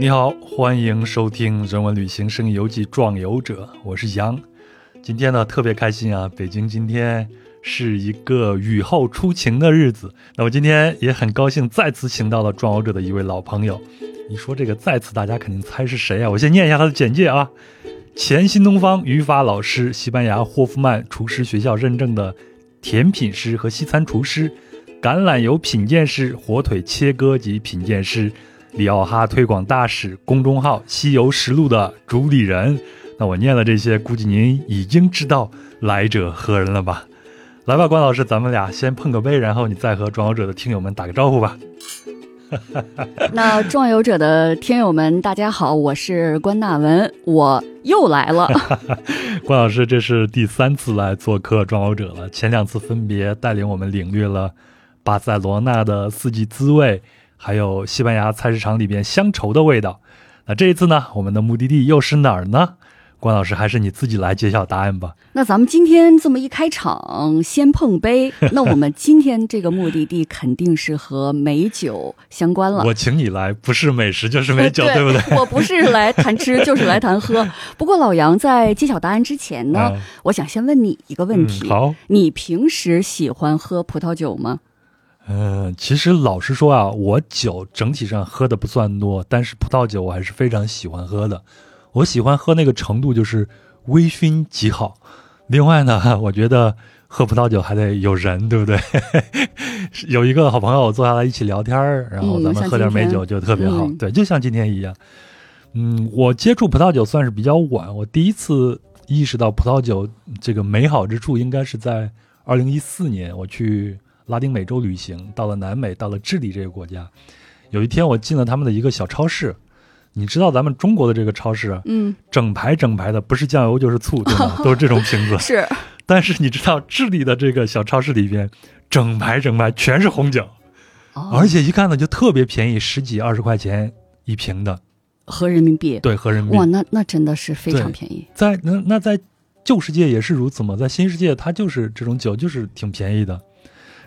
你好，欢迎收听《人文旅行声音游记·壮游者》，我是杨。今天呢，特别开心啊！北京今天是一个雨后初晴的日子。那我今天也很高兴，再次请到了《壮游者》的一位老朋友。你说这个再次，大家肯定猜是谁啊？我先念一下他的简介啊：前新东方语法老师，西班牙霍夫曼厨师学校认证的甜品师和西餐厨师，橄榄油品鉴师，火腿切割及品鉴师。里奥哈推广大使公众号《西游实录》的主理人，那我念了这些，估计您已经知道来者何人了吧？来吧，关老师，咱们俩先碰个杯，然后你再和壮游者的听友们打个招呼吧。那壮游者的听友们，大家好，我是关大文，我又来了。关老师，这是第三次来做客壮游者了，前两次分别带领我们领略了巴塞罗那的四季滋味。还有西班牙菜市场里边乡愁的味道，那这一次呢，我们的目的地又是哪儿呢？关老师，还是你自己来揭晓答案吧。那咱们今天这么一开场，先碰杯，那我们今天这个目的地肯定是和美酒相关了。我请你来，不是美食就是美酒，对不对？我不是来谈吃，就是来谈喝。不过老杨在揭晓答案之前呢，我想先问你一个问题：好，你平时喜欢喝葡萄酒吗？嗯，其实老实说啊，我酒整体上喝的不算多，但是葡萄酒我还是非常喜欢喝的。我喜欢喝那个程度就是微醺极好。另外呢，我觉得喝葡萄酒还得有人，对不对？有一个好朋友坐下来一起聊天然后咱们喝点美酒就特别好。对，就像今天一样。嗯，我接触葡萄酒算是比较晚，我第一次意识到葡萄酒这个美好之处，应该是在二零一四年我去。拉丁美洲旅行，到了南美，到了智利这个国家。有一天，我进了他们的一个小超市。你知道咱们中国的这个超市，嗯，整排整排的，不是酱油就是醋，对吗？都是这种瓶子。是。但是你知道，智利的这个小超市里边，整排整排全是红酒，而且一看呢就特别便宜，十几二十块钱一瓶的，合人民币。对，合人民币。哇，那那真的是非常便宜。在那那在旧世界也是如此嘛，在新世界它就是这种酒就是挺便宜的。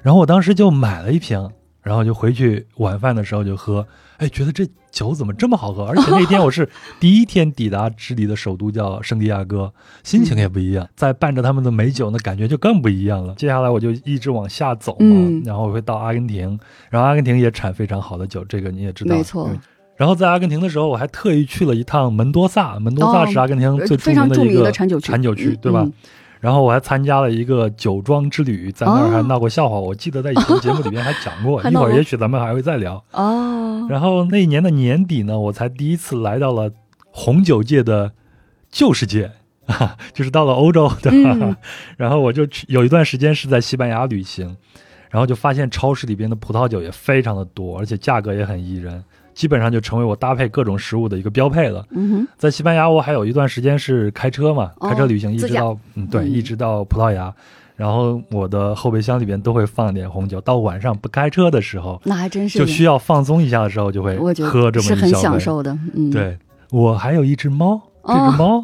然后我当时就买了一瓶，然后就回去晚饭的时候就喝，哎，觉得这酒怎么这么好喝？而且 那天我是第一天抵达智利的首都叫圣地亚哥，心情也不一样，在伴着他们的美酒，那感觉就更不一样了。接下来我就一直往下走嘛，然后我会到阿根廷，然后阿根廷也产非常好的酒，这个你也知道。没错。然后在阿根廷的时候，我还特意去了一趟门多萨，门多萨是阿根廷最著名的产酒产酒区，对吧？然后我还参加了一个酒庄之旅，在那儿还闹过笑话。我记得在以前节目里面还讲 过，一会儿也许咱们还会再聊。哦。然后那一年的年底呢，我才第一次来到了红酒界的旧世界，就是到了欧洲，对吧？然后我就去有一段时间是在西班牙旅行，然后就发现超市里边的葡萄酒也非常的多，而且价格也很宜人。基本上就成为我搭配各种食物的一个标配了。嗯哼，在西班牙，我还有一段时间是开车嘛，开车旅行，一直到嗯对，一直到葡萄牙。然后我的后备箱里边都会放点红酒。到晚上不开车的时候，那还真是就需要放松一下的时候，就会喝这么一是很享受的。嗯，对我还有一只猫，这只猫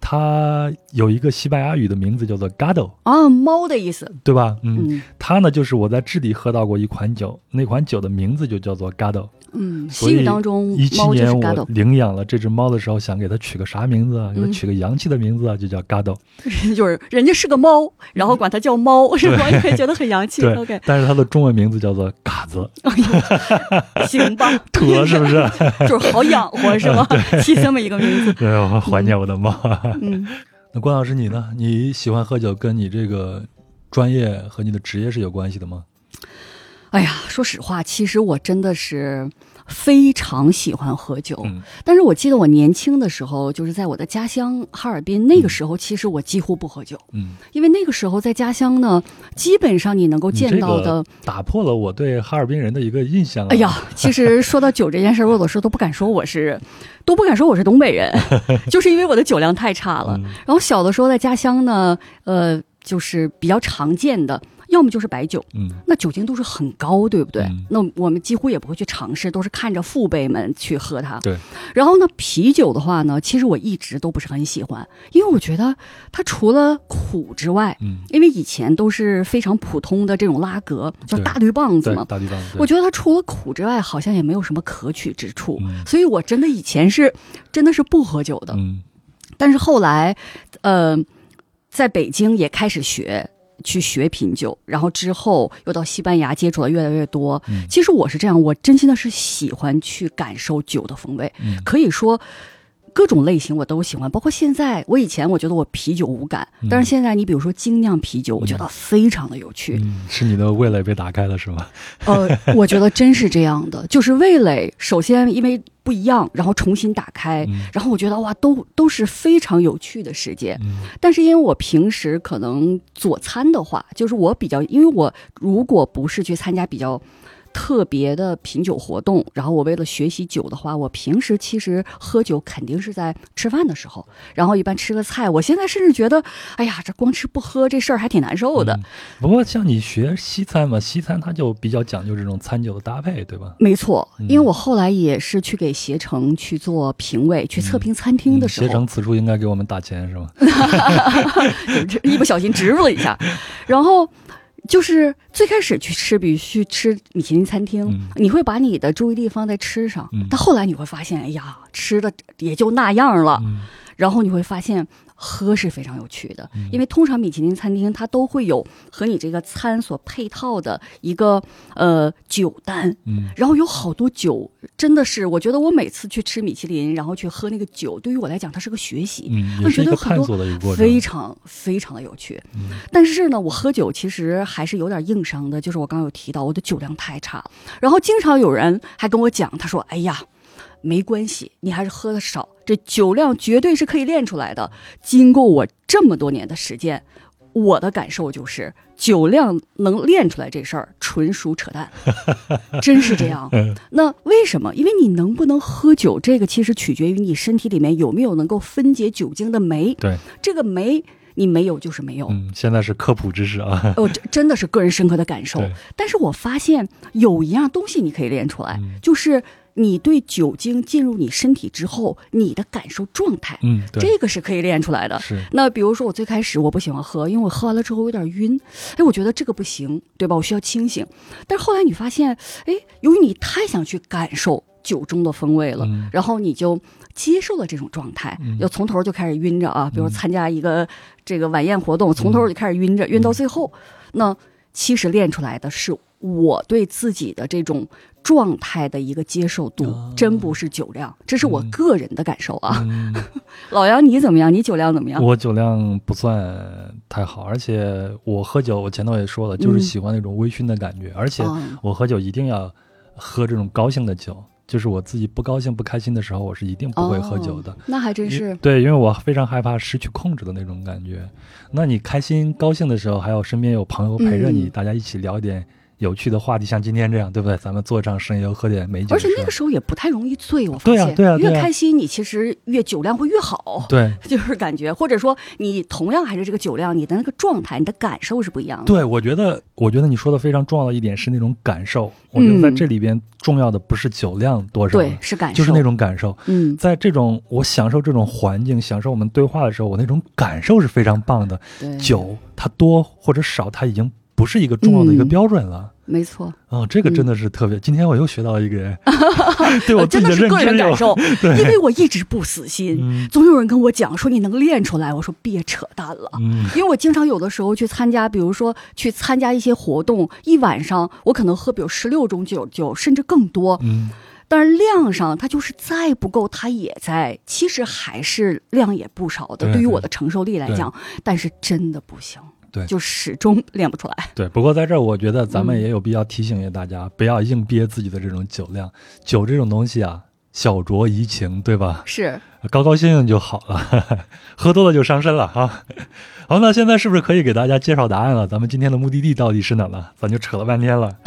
它有一个西班牙语的名字叫做 Gado 啊，猫的意思，对吧？嗯，它呢就是我在智利喝到过一款酒，那款酒的名字就叫做 Gado。嗯，西语当中，一七年我领养了这只猫的时候，想给它取个啥名字啊？给它取个洋气的名字啊，就叫嘎豆。就是人家是个猫，然后管它叫猫，是吧？觉得很洋气。OK，，但是它的中文名字叫做嘎子。行吧，妥是不是？就是好养活是吧？起这么一个名字。对，我怀念我的猫。嗯，那关老师你呢？你喜欢喝酒，跟你这个专业和你的职业是有关系的吗？哎呀，说实话，其实我真的是非常喜欢喝酒。嗯，但是我记得我年轻的时候，就是在我的家乡哈尔滨，那个时候其实我几乎不喝酒。嗯，因为那个时候在家乡呢，基本上你能够见到的，打破了我对哈尔滨人的一个印象。哎呀，其实说到酒这件事儿，我有时候都不敢说我是，都不敢说我是东北人，就是因为我的酒量太差了。然后小的时候在家乡呢，呃，就是比较常见的。要么就是白酒，嗯那酒精度数很高，对不对？嗯那我们几乎也不会去尝试，都是看着父辈们去喝它。对。然后呢，啤酒的话呢，其实我一直都不是很喜欢，因为我觉得它除了苦之外，嗯，因为以前都是非常普通的这种拉格，叫大绿棒子，嘛。大绿棒子我觉得它除了苦之外，好像也没有什么可取之处，嗯所以我真的以前是真的是不喝酒的。嗯但是后来，呃，在北京也开始学。去学品酒，然后之后又到西班牙接触的越来越多。嗯其实我是这样，我真心的是喜欢去感受酒的风味，嗯可以说各种类型我都喜欢，包括现在。我以前我觉得我啤酒无感，嗯但是现在你比如说精酿啤酒，我觉得非常的有趣。嗯，是你的味蕾被打开了是吗？呃，我觉得真是这样的，就是味蕾首先因为不一样，然后重新打开，嗯然后我觉得哇，都都是非常有趣的世界。嗯但是因为我平时可能佐餐的话，就是我比较，因为我如果不是去参加比较。特别的品酒活动，然后我为了学习酒的话，我平时其实喝酒肯定是在吃饭的时候，然后一般吃个菜。我现在甚至觉得，哎呀，这光吃不喝这事儿还挺难受的。嗯不过像你学西餐嘛，西餐它就比较讲究这种餐酒的搭配，对吧？没错，嗯因为我后来也是去给携程去做评委，去测评餐厅的时候，嗯携程此处应该给我们打钱是吗？一不小心植入了一下，然后。就是最开始去吃，比如去吃米其林餐厅，嗯。你会把你的注意力放在吃上，嗯。但后来你会发现，哎呀，吃的也就那样了。嗯。然后你会发现，喝是非常有趣的，嗯。因为通常米其林餐厅它都会有和你这个餐所配套的一个呃酒单，嗯。然后有好多酒，真的是我觉得我每次去吃米其林，然后去喝那个酒，对于我来讲，它是个学习。嗯，我觉得很多。非常非常的有趣，嗯。但是呢，我喝酒其实还是有点硬伤的，就是我刚刚有提到我的酒量太差。了，然后经常有人还跟我讲，他说：“哎呀，没关系，你还是喝的少，这酒量绝对是可以练出来的。”经过我这么多年的实践，我的感受就是酒量能练出来这事儿纯属扯淡，真是这样。那为什么？因为你能不能喝酒，这个其实取决于你身体里面有没有能够分解酒精的酶。对，这个酶你没有就是没有。嗯，现在是科普知识啊。哦，这真的是个人深刻的感受。但是我发现有一样东西你可以练出来，嗯就是你对酒精进入你身体之后，你的感受状态，嗯，对，这个是可以练出来的。是那比如说，我最开始我不喜欢喝，因为我喝完了之后有点晕，哎，我觉得这个不行，对吧？我需要清醒。但是后来你发现，哎，由于你太想去感受酒中的风味了，嗯然后你就接受了这种状态，嗯就从头就开始晕着啊。比如参加一个这个晚宴活动，从头就开始晕着，晕到最后，那其实练出来的是我对自己的这种状态的一个接受度，哦真不是酒量，这是我个人的感受啊。嗯，老杨，你怎么样？你酒量怎么样？我酒量不算太好，而且我喝酒，我前头也说了，就是嗯喜欢那种微醺的感觉，而且嗯我喝酒一定要喝这种高兴的酒，就是我自己不高兴、不开心的时候，我是一定不会喝酒的。哦那还真是。对，因为我非常害怕失去控制的那种感觉。那你开心、高兴的时候，还有身边有朋友陪着你，嗯大家一起聊点有趣的话题，像今天这样，对不对？咱们做场生意，喝点美酒，而且那个时候也不太容易醉，我发对啊现，对啊对啊越开心你其实越酒量会越好，对 就是感觉，或者说你同样还是这个酒量，你的那个状态、你的感受是不一样的。对，我觉得，我觉得你说的非常重要的一点是那种感受。我觉得在嗯这里边重要的不是酒量多少，对，是感受，就是那种感受。嗯，在这种我享受这种环境、享受我们对话的时候，我那种感受是非常棒的。对，酒它多或者少，它已经不是一个重要的一个嗯标准了。没错，哦，这个真的是特别。今天我又学到一个，对我真的是个人感受，对因为我一直不死心，嗯总有人跟我讲说你能练出来，我说别扯淡了。嗯因为我经常有的时候去参加，比如说去参加一些活动，一晚上我可能喝比如十六种酒酒，甚至更多。嗯，但是量上它就是再不够，它也在，其实还是量也不少的。对对于我的承受力来讲，但是真的不行，对就始终练不出来。对。不过在这儿，我觉得咱们嗯也有必要提醒一下大家，不要硬憋自己的这种酒量。酒这种东西啊，小酌怡情，对吧？是，高高兴兴就好了，喝多了就伤身了哈。好，那现在是不是可以给大家介绍答案了？咱们今天的目的地到底是哪了？咱就扯了半天了。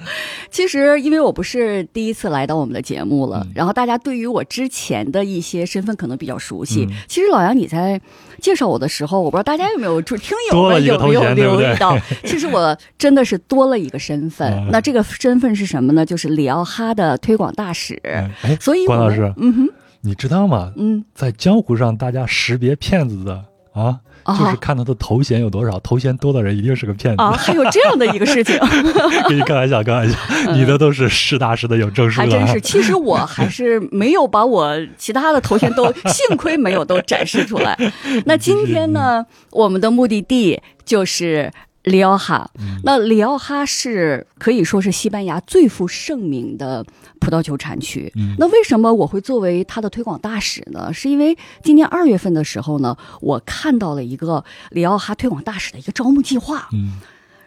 其实，因为我不是第一次来到我们的节目了，嗯然后大家对于我之前的一些身份可能比较熟悉。嗯其实老杨你在介绍我的时候，我不知道大家有没有注听有没有留意到，其实我真的是多了一个身份。嗯那这个身份是什么呢？就是里奥哈的推广大使。哎，哎所以关老师，嗯哼，你知道吗？嗯在江湖上，大家识别骗子的啊，啊就是看他的头衔有多少，头衔多的人一定是个骗子。啊，还有这样的一个事情。跟你开玩笑，开玩笑，你的都是实打实的有证书。还真是，其实我还是没有把我其他的头衔都，幸亏没有都展示出来。那今天呢，我们的目的地就是里奥哈。嗯那里奥哈是可以说是西班牙最负盛名的葡萄酒产区。嗯那为什么我会作为它的推广大使呢？是因为今年二月份的时候呢，我看到了一个里奥哈推广大使的一个招募计划。嗯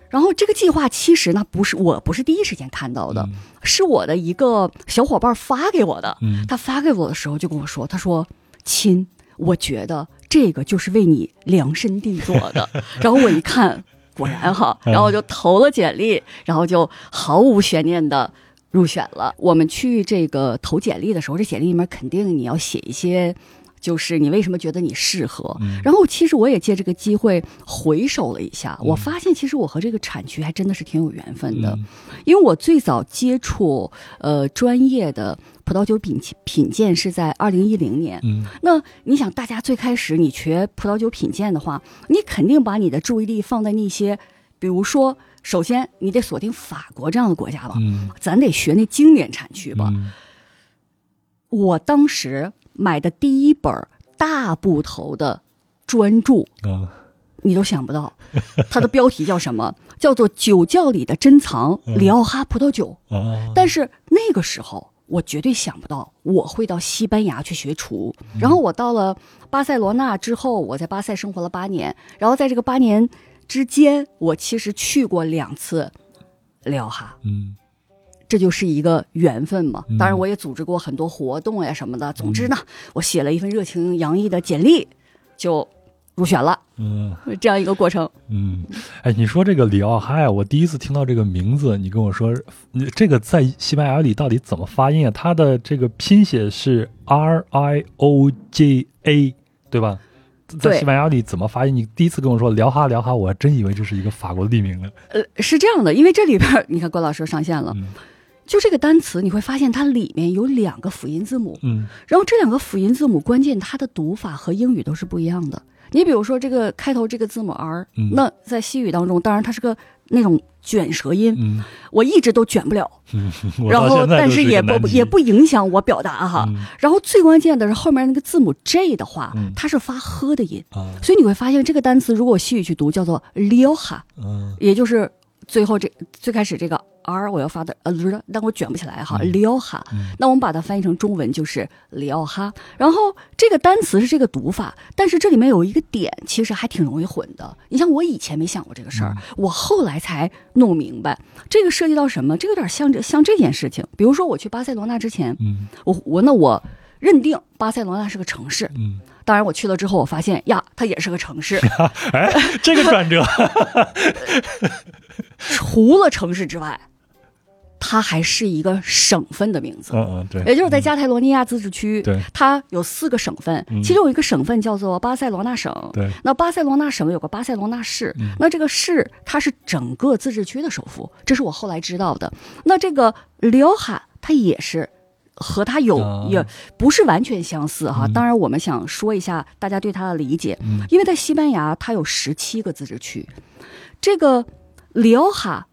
然后这个计划其实呢，不是我不是第一时间看到的，嗯是我的一个小伙伴发给我的。嗯他发给我的时候就跟我说：“他说，亲，我觉得这个就是为你量身定做的。”然后我一看，果然哈，嗯然后我就投了简历，然后就毫无悬念的入选了。我们去这个投简历的时候，这简历里面肯定你要写一些。就是你为什么觉得你适合？嗯然后其实我也借这个机会回首了一下，嗯我发现其实我和这个产区还真的是挺有缘分的。嗯因为我最早接触呃专业的葡萄酒品品鉴是在二零一零年。嗯那你想，大家最开始你学葡萄酒品鉴的话，你肯定把你的注意力放在那些，比如说，首先你得锁定法国这样的国家吧，嗯咱得学那经典产区吧。嗯我当时买的第一本大部头的专著，啊你都想不到，它的标题叫什么？叫做《酒窖里的珍藏：里奥哈葡萄酒》。啊！但是那个时候，我绝对想不到我会到西班牙去学厨。然后我到了巴塞罗那之后，我在巴塞生活了八年。然后在这个八年之间，我其实去过两次里奥哈，嗯这就是一个缘分嘛嗯。当然，我也组织过很多活动呀什么的。总之呢，我写了一份热情洋溢的简历，就入选了，嗯这样一个过程。嗯，哎，你说这个里奥哈呀，我第一次听到这个名字，你跟我说，你这个在西班牙语里到底怎么发音啊？它的这个拼写是 R I O J A，对吧？在西班牙里怎么发音？你第一次跟我说聊哈聊哈，我还真以为这是一个法国地名呢。呃，是这样的，因为这里边你看关老师上线了，嗯就这个单词，你会发现它里面有两个辅音字母，嗯。然后这两个辅音字母，关键它的读法和英语都是不一样的。你比如说这个开头这个字母 r，、嗯。那在西语当中，当然它是个那种卷舌音，嗯。我一直都卷不了。嗯，然后但是也不也不影响我表达哈。嗯。然后最关键的是后面那个字母 j 的话，嗯。它是发呵的音，啊。所以你会发现这个单词如果西语去读叫做 lioha，嗯。也就是最后这最开始这个 r 我要发的呃，但我卷不起来哈嗯 l i o h a 嗯那我们把它翻译成中文就是里奥哈。然后这个单词是这个读法，但是这里面有一个点，其实还挺容易混的。你像我以前没想过这个事儿，嗯我后来才弄明白，这个涉及到什么？这个有点像这像这件事情。比如说我去巴塞罗那之前，嗯我我那我认定巴塞罗那是个城市，嗯，当然我去了之后，我发现呀，它也是个城市。哎，这个转折，除了城市之外，它还是一个省份的名字。嗯嗯对，也就是在加泰罗尼亚自治区，对。它有四个省份，嗯。其中有一个省份叫做巴塞罗那省。对。那巴塞罗那省有个巴塞罗那市，嗯。那这个市它是整个自治区的首府，这是我后来知道的。那这个里奥哈它也是。和它有、啊。也不是完全相似哈，嗯。当然我们想说一下大家对它的理解，嗯。因为在西班牙它有十七个自治区，这个里奥哈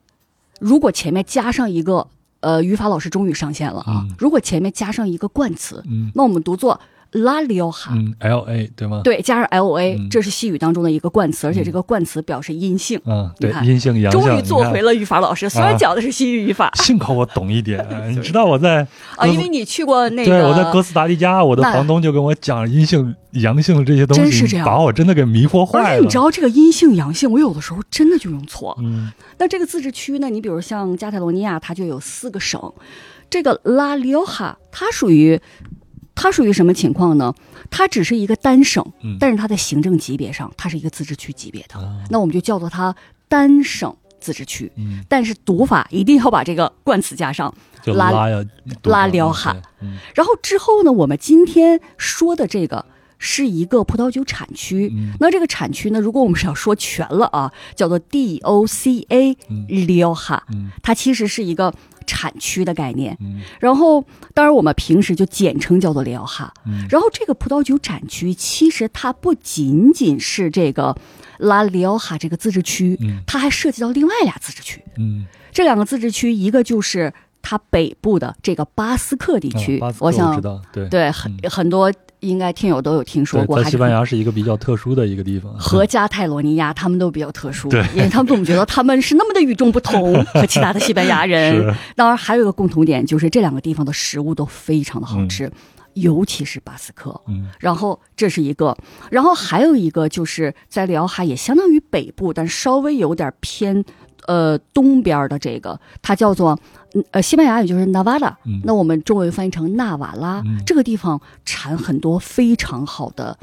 如果前面加上一个呃，语法老师终于上线了啊！嗯如果前面加上一个冠词，嗯那我们读作拉里奥哈，嗯 L A 对吗？对，加上 L A，、嗯这是西语当中的一个冠词，而且这个冠词表示阴性。嗯，对阴性阳性，终于做回了。语法老师，虽然讲的是西语语法、幸好我懂一点，哎你知道我在啊，因为你去过那个，对我在哥斯达黎加，我的房东就跟我讲阴性、阳性这些东西，真是这样把我真的给迷惑坏了。且你知道这个阴性阳性，我有的时候真的就用错。嗯那这个自治区呢，你比如像加泰罗尼亚，它就有四个省，这个拉里奥哈它属于。它属于什么情况呢？它只是一个单省，嗯但是它在行政级别上，它是一个自治区级别的。啊那我们就叫做它单省自治区，嗯，但是读法一定要把这个冠词加上。拉拉呀，拉了辽哈，嗯然后之后呢，我们今天说的这个是一个葡萄酒产区。嗯。那这个产区呢，如果我们是要说全了啊，叫做 DOCA 嗯。Rioja，嗯。它其实是一个产区的概念。嗯。然后，当然我们平时就简称叫做 Rioja。嗯。然后这个葡萄酒产区其实它不仅仅是这个拉里奥哈这个自治区，嗯。它还涉及到另外俩自治区。嗯，这两个自治区，一个就是它北部的这个巴斯克地区，我想知道，对。对很、很多应该听友都有听说，过，在西班牙是一个比较特殊的一个地方，和加泰罗尼亚他们都比较特殊，对。因为他们总觉得他们是那么的与众不同，和其他的西班牙人。当然，还有一个共同点就是这两个地方的食物都非常的好吃，尤其是巴斯克。嗯。然后这是一个，然后还有一个就是在里奥哈也相当于北部，但稍微有点偏呃东边的这个，它叫做嗯呃西班牙语就是 Navarra，、嗯那我们中文翻译成纳瓦拉。嗯这个地方产很多非常好的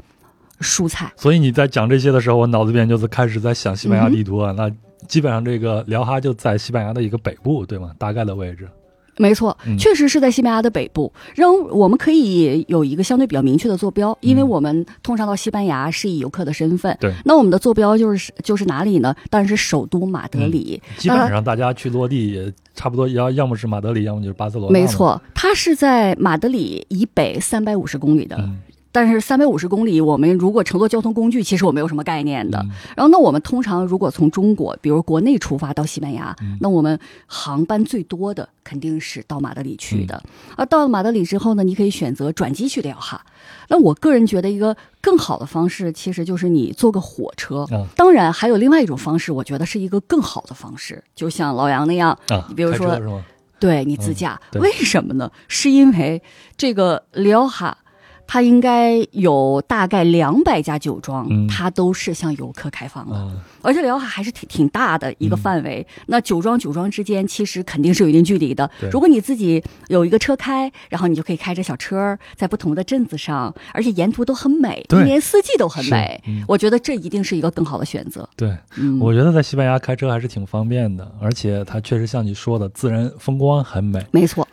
蔬菜。所以你在讲这些的时候，我脑子里面就是开始在想西班牙地图啊。那基本上这个辽哈就在西班牙的一个北部，对吗？大概的位置。没错嗯，确实是在西班牙的北部。让我们可以有一个相对比较明确的坐标，因为我们通常到西班牙是以游客的身份。嗯对那我们的坐标就是就是哪里呢？当然是首都马德里。基本上大家去落地也差不多，要要么是马德里，要么就是巴塞罗那。没，错，它是在马德里以北三百五十公里的。嗯但是三百五十公里，我们如果乘坐交通工具，其实我没有什么概念的。嗯然后，那我们通常如果从中国，比如国内出发到西班牙，嗯那我们航班最多的肯定是到马德里去的。嗯而到了马德里之后呢，你可以选择转机去里奥哈。那我个人觉得一个更好的方式，其实就是你坐个火车。啊当然，还有另外一种方式，我觉得是一个更好的方式，就像老杨那样，你，比如说？对你自驾，对为什么呢？是因为这个里奥哈，它应该有大概两百家酒庄，嗯它都是向游客开放的，啊，而且辽海还是挺挺大的一个嗯范围。那酒庄酒庄之间其实肯定是有一定距离的。如果你自己有一个车开，然后你就可以开着小车在不同的镇子上，而且沿途都很美，一年四季都很美。嗯我觉得这一定是一个更好的选择。对，嗯，我觉得在西班牙开车还是挺方便的，而且它确实像你说的，自然风光很美。没错，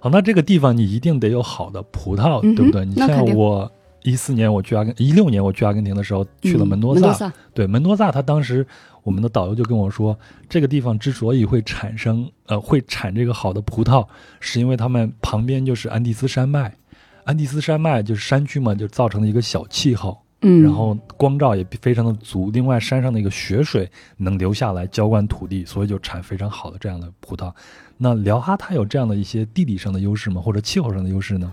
好，那这个地方你一定得有好的葡萄，对不对？你我一四年我去阿根，一六年我去阿根廷的时候去了嗯门多萨，门多萨，对门多萨，他当时我们的导游就跟我说，这个地方之所以会产生呃会产这个好的葡萄，是因为他们旁边就是安第斯山脉，安第斯山脉就是山区嘛，就造成了一个小气候，嗯，然后光照也非常的足，另外山上的一个雪水能流下来浇灌土地，所以就产非常好的这样的葡萄。那辽哈它有这样的一些地理上的优势吗？或者气候上的优势呢？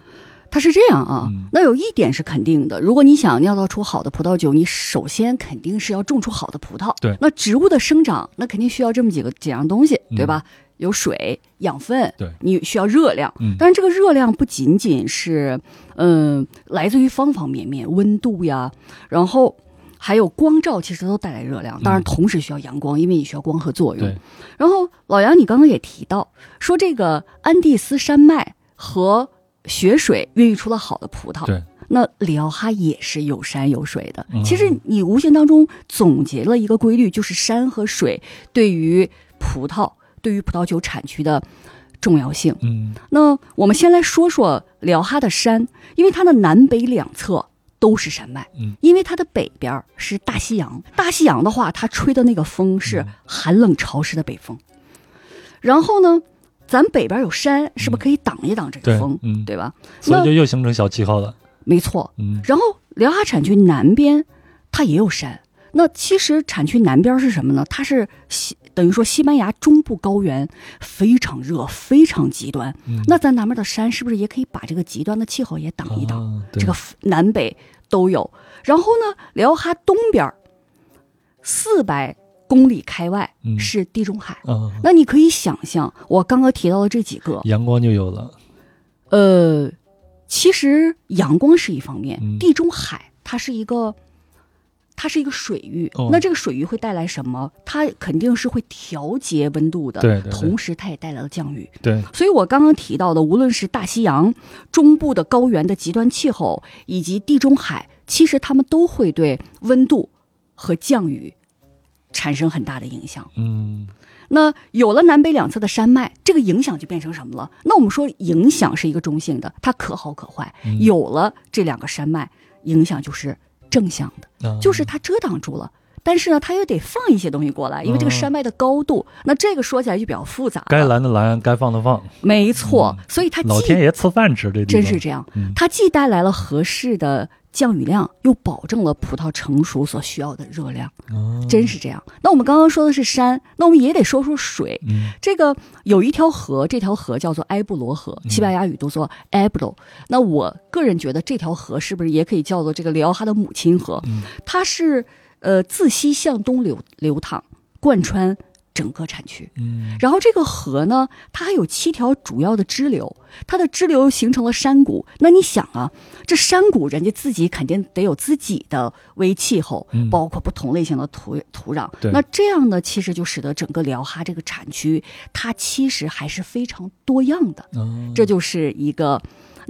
它是这样啊，嗯那有一点是肯定的，如果你想酿造出好的葡萄酒，你首先肯定是要种出好的葡萄。对那植物的生长，那肯定需要这么几个几样东西，嗯对吧？有水、养分，对你需要热量。嗯但是这个热量不仅仅是，嗯、来自于方方面面，温度呀，然后还有光照，其实都带来热量。当然，嗯同时需要阳光，因为你需要光合作用。对，然后老杨，你刚刚也提到说，这个安第斯山脉和雪水孕育出了好的葡萄。对，那里奥哈也是有山有水的。嗯其实你无形当中总结了一个规律，就是山和水对于葡萄、对于葡萄酒产区的重要性。嗯那我们先来说说里奥哈的山，因为它的南北两侧都是山脉，嗯，因为它的北边是大西洋，大西洋的话，它吹的那个风是嗯寒冷潮湿的北风。然后呢，咱北边有山，是不是可以挡一挡这个风，，嗯，对吧？所以就又形成小气候了。没错。嗯然后辽哈产区南边它也有山，那其实产区南边是什么呢？它是西等于说西班牙中部高原非常热，非常极端。嗯，那咱南边的山是不是也可以把这个极端的气候也挡一挡？啊这个南北都有。然后呢，辽哈东边四百公里开外嗯是地中海。啊，那你可以想象，我刚刚提到的这几个，阳光就有了。呃，其实阳光是一方面，嗯地中海它是一个，它是一个水域。哦那这个水域会带来什么？它肯定是会调节温度的，对对对同时它也带来了降雨。对，所以我刚刚提到的，无论是大西洋、中部的高原的极端气候，以及地中海，其实它们都会对温度和降雨产生很大的影响。嗯那有了南北两侧的山脉，这个影响就变成什么了？那我们说影响是一个中性的，它可好可坏。嗯有了这两个山脉，影响就是正向的，啊就是它遮挡住了。但是呢，它又得放一些东西过来，因为这个嗯山脉的高度，那这个说起来就比较复杂。该拦的拦，该放的放，没错，所以它老天爷赐饭吃，这真是这样嗯，它既带来了合适的降雨量，又保证了葡萄成熟所需要的热量，哦真是这样。那我们刚刚说的是山，那我们也得说说水。嗯这个有一条河，这条河叫做埃布罗河，西班牙语读作 Ebro。那我个人觉得这条河是不是也可以叫做这个里奥哈的母亲河？嗯它是呃自西向东流流淌，贯穿整个产区。嗯然后这个河呢，它还有七条主要的支流，它的支流形成了山谷。那你想啊，这山谷人家自己肯定得有自己的微气候，嗯包括不同类型的土土壤。对那这样呢，其实就使得整个辽哈这个产区，它其实还是非常多样的。嗯这就是一个。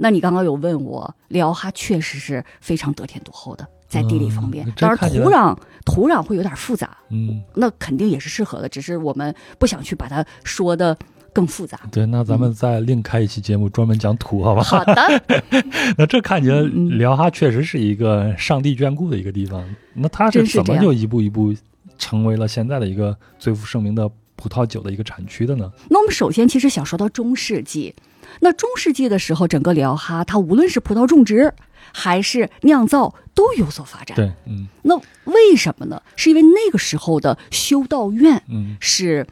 那你刚刚有问我，辽哈确实是非常得天独厚的，在地理方面嗯，当然土壤土壤会有点复杂，嗯那肯定也是适合的，只是我们不想去把它说的更复杂。对，那咱们再另开一期节目专门讲土，好吧？好的，那这看起来辽哈确实是一个上帝眷顾的一个地方。那它是怎么就一步一步成为了现在的一个最负盛名的葡萄酒的一个产区的呢？那我们首先其实想说到中世纪，那中世纪的时候，整个辽哈它无论是葡萄种植还是酿造都有所发展。对，嗯那为什么呢？是因为那个时候的修道院嗯是。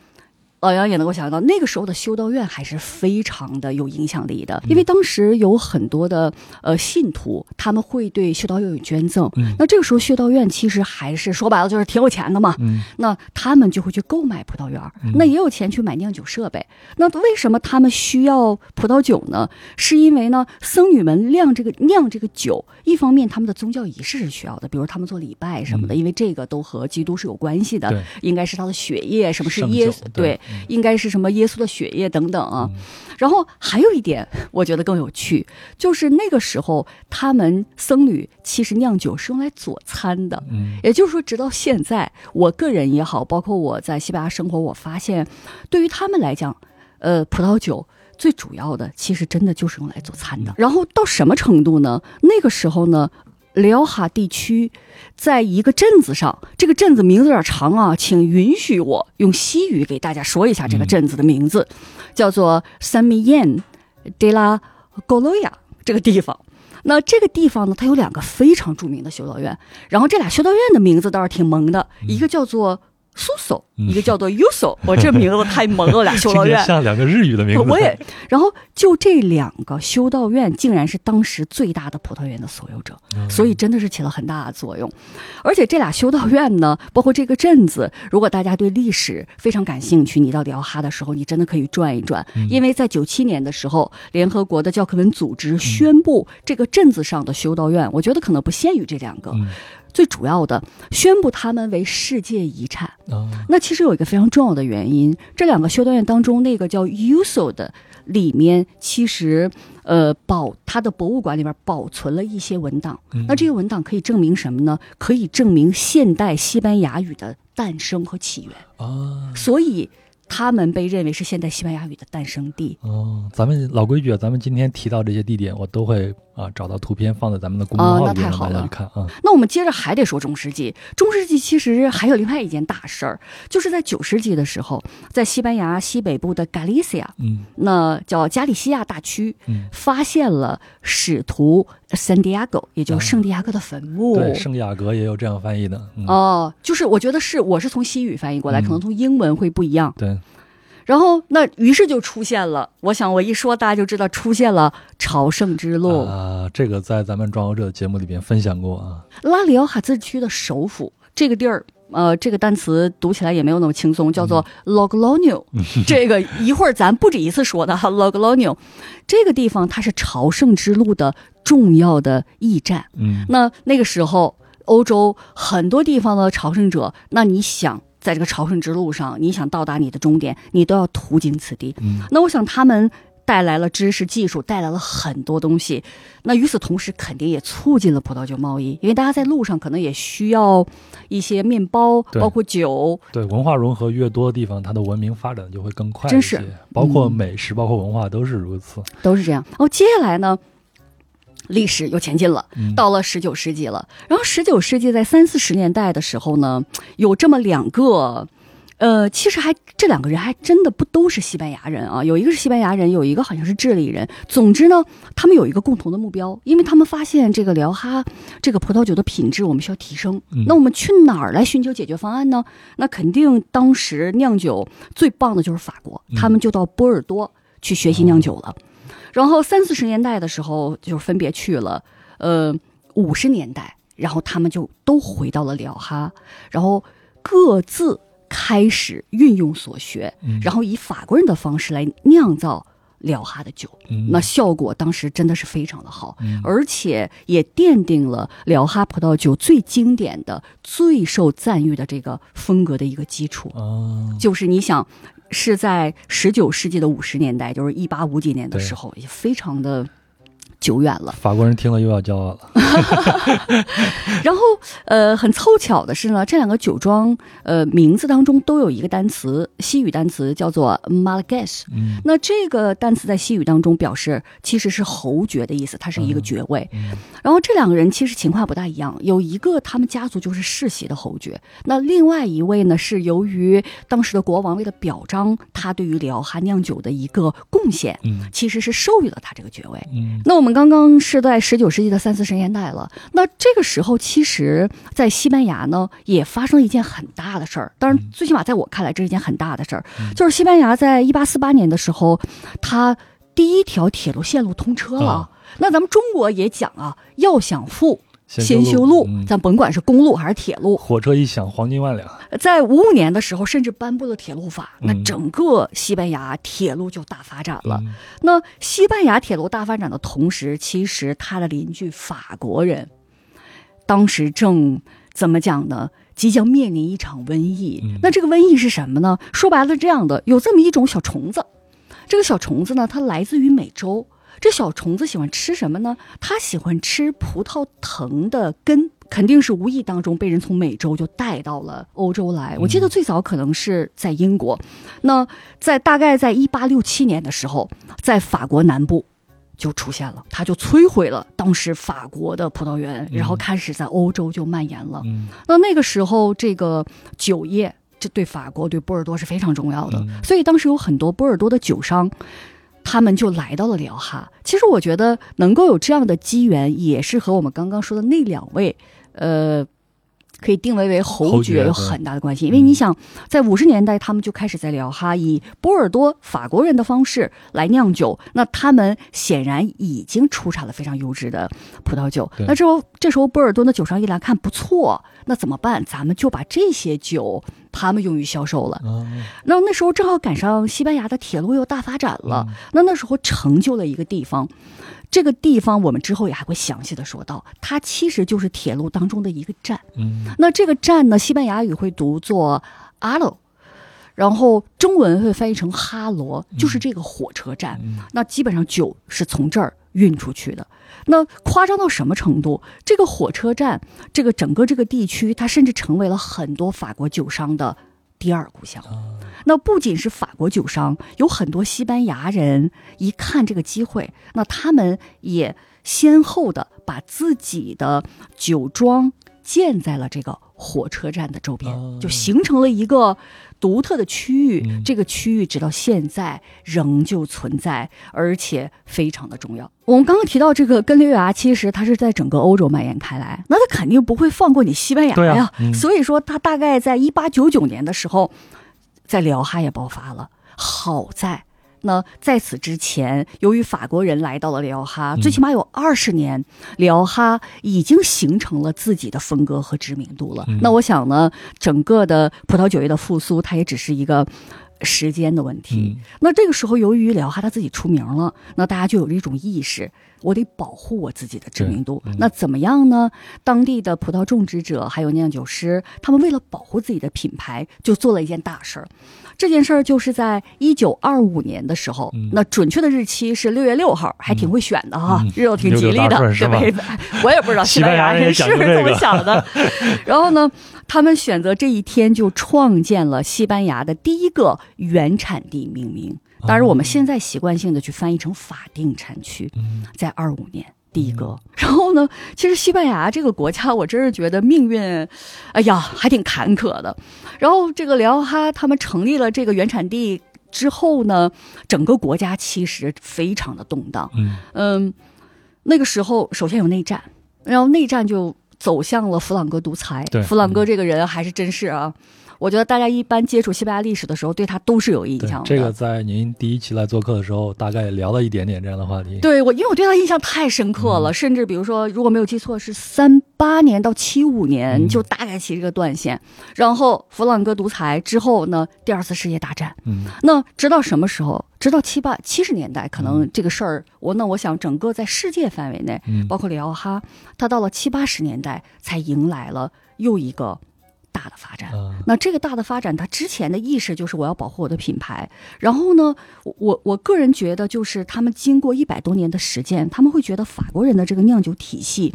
老杨也能够想到，那个时候的修道院还是非常的有影响力的，因为当时有很多的呃信徒，他们会对修道院有捐赠。嗯那这个时候修道院其实还是说白了就是挺有钱的嘛，嗯那他们就会去购买葡萄园，嗯那也有钱去买酿酒设备。那为什么他们需要葡萄酒呢？是因为呢，僧侣们酿这个酿这个酒，一方面他们的宗教仪式是需要的，比如他们做礼拜什么的，因为这个都和基督是有关系的应该是他的血液，什么是耶稣对对，应该是什么耶稣的血液等等啊。嗯然后还有一点，我觉得更有趣，就是那个时候他们僧侣其实酿酒是用来佐餐的。嗯也就是说，直到现在，我个人也好，包括我在西班牙生活，我发现，对于他们来讲，呃，葡萄酒最主要的其实真的就是用来做餐的。然后到什么程度呢？那个时候呢，辽哈地区在一个镇子上，这个镇子名字有点长啊，请允许我用西语给大家说一下这个镇子的名字，叫做 San Miguel de la Goloya 这个地方。那这个地方呢，它有两个非常著名的修道院，然后这俩修道院的名字倒是挺萌的，一个叫做 Suso，、嗯一个叫做 Uso，我这名字太萌了，俩修道院。像两个日语的名字。我也，然后就这两个修道院，竟然是当时最大的葡萄园的所有者，嗯所以真的是起了很大的作用。而且这俩修道院呢，包括这个镇子，如果大家对历史非常感兴趣，你到底要哈的时候，你真的可以转一转，嗯因为在九七年的时候，联合国的教科文组织宣布这个镇子上的修道院，我觉得可能不限于这两个，嗯最主要的宣布他们为世界遗产。啊那其实有一个非常重要的原因，这两个修道院当中，那个叫 Uso 的里面，其实呃保它的博物馆里面保存了一些文档。嗯那这些文档可以证明什么呢？可以证明现代西班牙语的诞生和起源，啊所以他们被认为是现代西班牙语的诞生地。哦，咱们老规矩啊，咱们今天提到这些地点，我都会啊找到图片放在咱们的公众啊号里面让大家去看啊。那我们接着还得说中世纪。中世纪其实还有另外一件大事儿，就是在九世纪的时候，在西班牙西北部的 Galicia，嗯那叫加利西亚大区，嗯，发现了使徒圣地亚哥，也就是圣地亚哥的坟墓。啊对，圣雅各也有这样翻译的。嗯，哦，就是我觉得是，我是从西语翻译过来，嗯可能从英文会不一样。对，然后那于是就出现了，我想我一说大家就知道出现了朝圣之路。啊，这个在咱们壮游者的节目里边分享过啊。拉里奥哈自治区的首府这个地儿，呃，这个单词读起来也没有那么轻松，叫做 Loglonio。这个一会儿咱不止一次说的哈，Loglonio 这个地方它是朝圣之路的重要的驿站。嗯那那个时候，欧洲很多地方的朝圣者，那你想在这个朝圣之路上，你想到达你的终点，你都要途经此地。嗯那我想他们带来了知识技术，带来了很多东西。那与此同时，肯定也促进了葡萄酒贸易，因为大家在路上可能也需要一些面包，包括酒。对文化融合越多的地方，它的文明发展就会更快一真是，包括嗯美食，包括文化都是如此。都是这样。然后接下来呢，历史又前进了，嗯到了十九世纪了。然后十九世纪在三四十年代的时候呢，有这么两个。呃，其实还这两个人还真的不都是西班牙人啊，有一个是西班牙人，有一个好像是智利人。总之呢，他们有一个共同的目标，因为他们发现这个辽哈这个葡萄酒的品质我们需要提升。嗯那我们去哪儿来寻求解决方案呢？那肯定当时酿酒最棒的就是法国，嗯他们就到波尔多去学习酿酒了。然后三四十年代的时候，就分别去了，呃，五十年代，然后他们就都回到了辽哈，然后各自开始运用所学，嗯然后以法国人的方式来酿造辽哈的酒。嗯那效果当时真的是非常的好，嗯而且也奠定了辽哈葡萄酒最经典的、最受赞誉的这个风格的一个基础。啊，就是你想，是在十九世纪的五十年代，就是一八五几年的时候，也非常的久远了。法国人听了又要骄傲了。然后，呃，很凑巧的是呢，这两个酒庄，呃，名字当中都有一个单词，西语单词叫做。嗯那这个单词在西语当中表示其实是侯爵的意思，它是一个爵位。嗯然后这两个人其实情况不大一样，有一个他们家族就是世袭的侯爵，那另外一位呢是由于当时的国王为了表彰他对于辽哈酿酒的一个贡献，嗯其实是授予了他这个爵位。嗯那我们刚刚是在十九世纪的三四十年代了，那这个时候其实，在西班牙呢也发生了一件很大的事儿。当然，最起码在我看来，这是一件很大的事儿，就是西班牙在一八四八年的时候，它第一条铁路线路通车了。啊那咱们中国也讲啊，要想富，先先修路，嗯咱甭管是公路还是铁路，火车一响，黄金万两。在五五年的时候，甚至颁布了铁路法，那嗯整个西班牙铁路就大发展了。嗯那西班牙铁路大发展的同时，其实他的邻居法国人，当时正怎么讲呢？即将面临一场瘟疫。嗯那这个瘟疫是什么呢？说白了这样的，有这么一种小虫子，这个小虫子呢，它来自于美洲。这小虫子喜欢吃什么呢？它喜欢吃葡萄藤的根，肯定是无意当中被人从美洲就带到了欧洲来。我记得最早可能是在英国，那在大概在一八六七年的时候，在法国南部就出现了，它就摧毁了当时法国的葡萄园，然后开始在欧洲就蔓延了。嗯那那个时候，这个酒业这对法国、对波尔多是非常重要的，嗯所以当时有很多波尔多的酒商，他们就来到了辽哈。其实我觉得能够有这样的机缘，也是和我们刚刚说的那两位，呃。可以定位为侯侯爵有很大的关系，因为你想，在五十年代，他们就开始在辽哈以波尔多法国人的方式来酿酒，那他们显然已经出产了非常优质的葡萄酒。那这时候，这时候波尔多的酒商一来看不错，那怎么办？咱们就把这些酒他们用于销售了。啊那那时候正好赶上西班牙的铁路又大发展了，那那时候成就了一个地方，这个地方我们之后也还会详细的说到，它其实就是铁路当中的一个站。嗯那这个站呢，西班牙语会读作阿罗，然后中文会翻译成哈罗，就是这个火车站。嗯那基本上酒是从这儿运出去的。那夸张到什么程度？这个火车站，这个整个这个地区，它甚至成为了很多法国酒商的第二故乡。那不仅是法国酒商，有很多西班牙人一看这个机会，那他们也先后的把自己的酒庄建在了这个火车站的周边，哦就形成了一个独特的区域。嗯这个区域直到现在仍旧存在，而且非常的重要。我们刚刚提到这个根瘤芽，其实它是在整个欧洲蔓延开来，那它肯定不会放过你西班牙呀。嗯所以说，它大概在一八九九年的时候，在辽哈也爆发了。好在。那在此之前，由于法国人来到了里奥哈，最起码有二十年，里奥哈已经形成了自己的风格和知名度了。嗯那我想呢，整个的葡萄酒业的复苏，它也只是一个时间的问题。嗯那这个时候，由于里奥哈他自己出名了，那大家就有了一种意识，我得保护我自己的知名度。嗯那怎么样呢？当地的葡萄种植者还有酿酒师，他们为了保护自己的品牌，就做了一件大事儿。这件事儿就是在一九二五年的时候，嗯那准确的日期是六月六号，还挺会选的哈，嗯日子挺吉利的，对吧？我也不知道西班牙人是西班牙人也讲究这么想的。然后呢，他们选择这一天就创建了西班牙的第一个原产地命名。当然，我们现在习惯性的去翻译成法定产区，嗯在二五年。第一个，然后呢？其实西班牙这个国家，我真是觉得命运，哎呀，还挺坎坷的。然后这个辽哈他们成立了这个原产地之后呢，整个国家其实非常的动荡。嗯嗯，那个时候首先有内战，然后内战就走向了弗朗哥独裁对。弗朗哥这个人还是真是啊，我觉得大家一般接触西班牙历史的时候，对他都是有印象的。这个在您第一期来做客的时候，大概聊了一点点这样的话题。对我，因为我对他印象太深刻嗯了，甚至比如说，如果没有记错，是三八年到七五年，嗯就大概其这个断线。然后弗朗哥独裁之后呢，第二次世界大战。嗯那直到什么时候？直到七八七十年代，可能嗯这个事儿，我那我想整个在世界范围内，嗯包括里奥哈，他到了七八十年代才迎来了又一个大的发展。啊那这个大的发展，它之前的意识就是我要保护我的品牌。然后呢，我我我个人觉得，就是他们经过一百多年的实践，他们会觉得法国人的这个酿酒体系，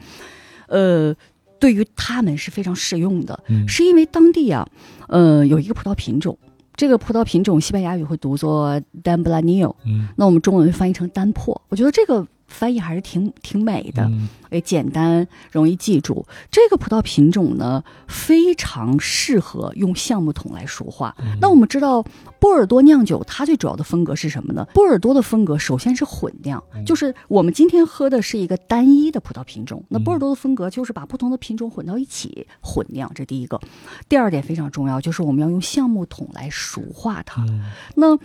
呃，对于他们是非常适用的，嗯是因为当地啊，呃，有一个葡萄品种，这个葡萄品种西班牙语会读作 Dan Blanio，嗯那我们中文翻译成丹珀。我觉得这个翻译还是挺挺美的。嗯也简单，容易记住。这个葡萄品种呢，非常适合用橡木桶来熟化。嗯那我们知道，波尔多酿酒它最主要的风格是什么呢？波尔多的风格首先是混酿，嗯就是我们今天喝的是一个单一的葡萄品种。那波尔多的风格就是把不同的品种混到一起混酿，这第一个。第二点非常重要，就是我们要用橡木桶来熟化它。嗯那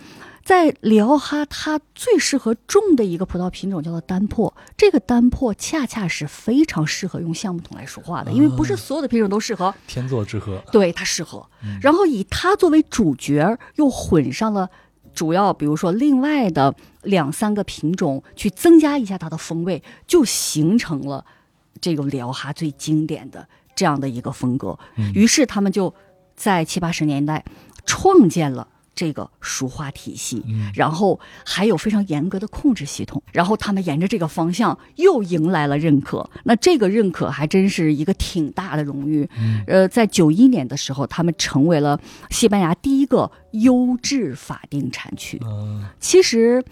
在里奥哈，它最适合种的一个葡萄品种叫做丹珀。这个丹珀恰恰是非常适合用橡木桶来说话的，因为不是所有的品种都适合，天作之合。对它适合。然后以它作为主角，又混上了主要，比如说另外的两三个品种，去增加一下它的风味，就形成了这个里奥哈最经典的这样的一个风格。嗯于是他们就在七八十年代创建了这个熟化体系，嗯然后还有非常严格的控制系统，然后他们沿着这个方向又迎来了认可。那这个认可还真是一个挺大的荣誉。嗯呃，在九一年的时候，他们成为了西班牙第一个优质法定产区。嗯其实。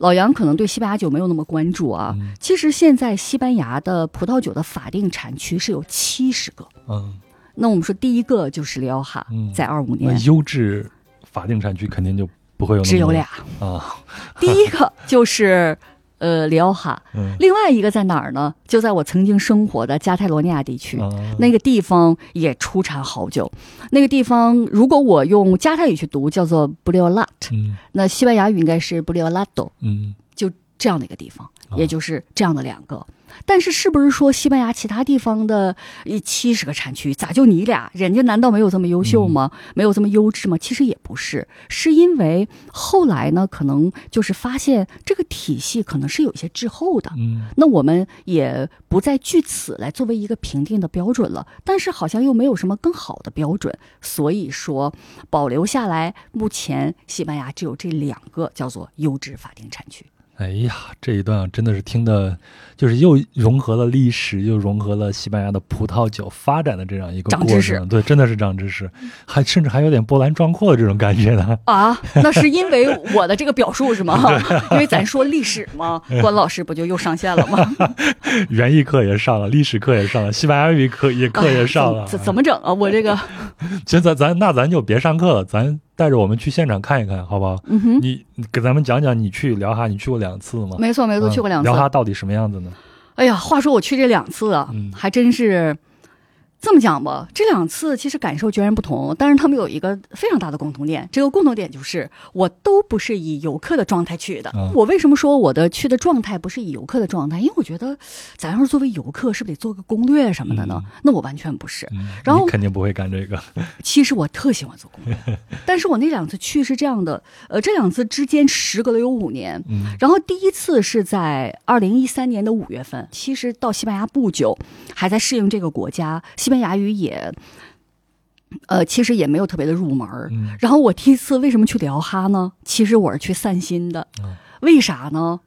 老杨可能对西班牙酒没有那么关注啊。嗯其实现在西班牙的葡萄酒的法定产区是有七十个。嗯，那我们说第一个就是里奥哈，嗯在二五那年优质法定产区肯定就不会有只有俩，啊。第一个就是呃里奥哈，嗯。另外一个在哪儿呢？就在我曾经生活的加泰罗尼亚地区。啊。那个地方也出产好酒，那个地方如果我用加泰语去读，叫做 o l a t 嗯。那西班牙语应该是 o l a t o 嗯。就这样的一个地方，哦也就是这样的两个。但是，是不是说西班牙其他地方的七十个产区，咋就你俩？人家难道没有这么优秀吗？没有这么优质吗？其实也不是，是因为后来呢，可能就是发现这个体系可能是有一些滞后的。嗯那我们也不再据此来作为一个评定的标准了，但是好像又没有什么更好的标准，所以说保留下来，目前西班牙只有这两个叫做优质法定产区。哎呀，这一段啊真的是听的，就是又融合了历史，又融合了西班牙的葡萄酒发展的这样一个知识程。对，真的是长知识，还甚至还有点波澜壮阔的这种感觉呢。啊，那是因为我的这个表述是吗？因为咱说历史嘛，关老师不就又上线了吗？园艺课也上了，历史课也上了，西班牙语课也课也上了。怎怎么整啊？我这个，其实咱咱那咱就别上课了，咱带着我们去现场看一看，好不好？嗯哼，你你给咱们讲讲，你去辽哈，你去过两次吗？没错没错，嗯去过两次辽。哈到底什么样子呢？哎呀，话说我去这两次啊，嗯还真是这么讲吧，这两次其实感受截然不同，但是他们有一个非常大的共同点，这个共同点就是我都不是以游客的状态去的。嗯我为什么说我的去的状态不是以游客的状态？因为我觉得咱要是作为游客，是不是得做个攻略什么的呢？那我完全不是。嗯然后肯定不会干这个。其实我特喜欢做攻略，但是我那两次去是这样的，呃，这两次之间时隔了有五年。嗯然后第一次是在二零一三年的五月份，其实到西班牙不久，还在适应这个国家，西班牙语也，呃，其实也没有特别的入门儿。嗯然后我第一次为什么去辽哈呢？其实我是去散心的嗯，为啥呢？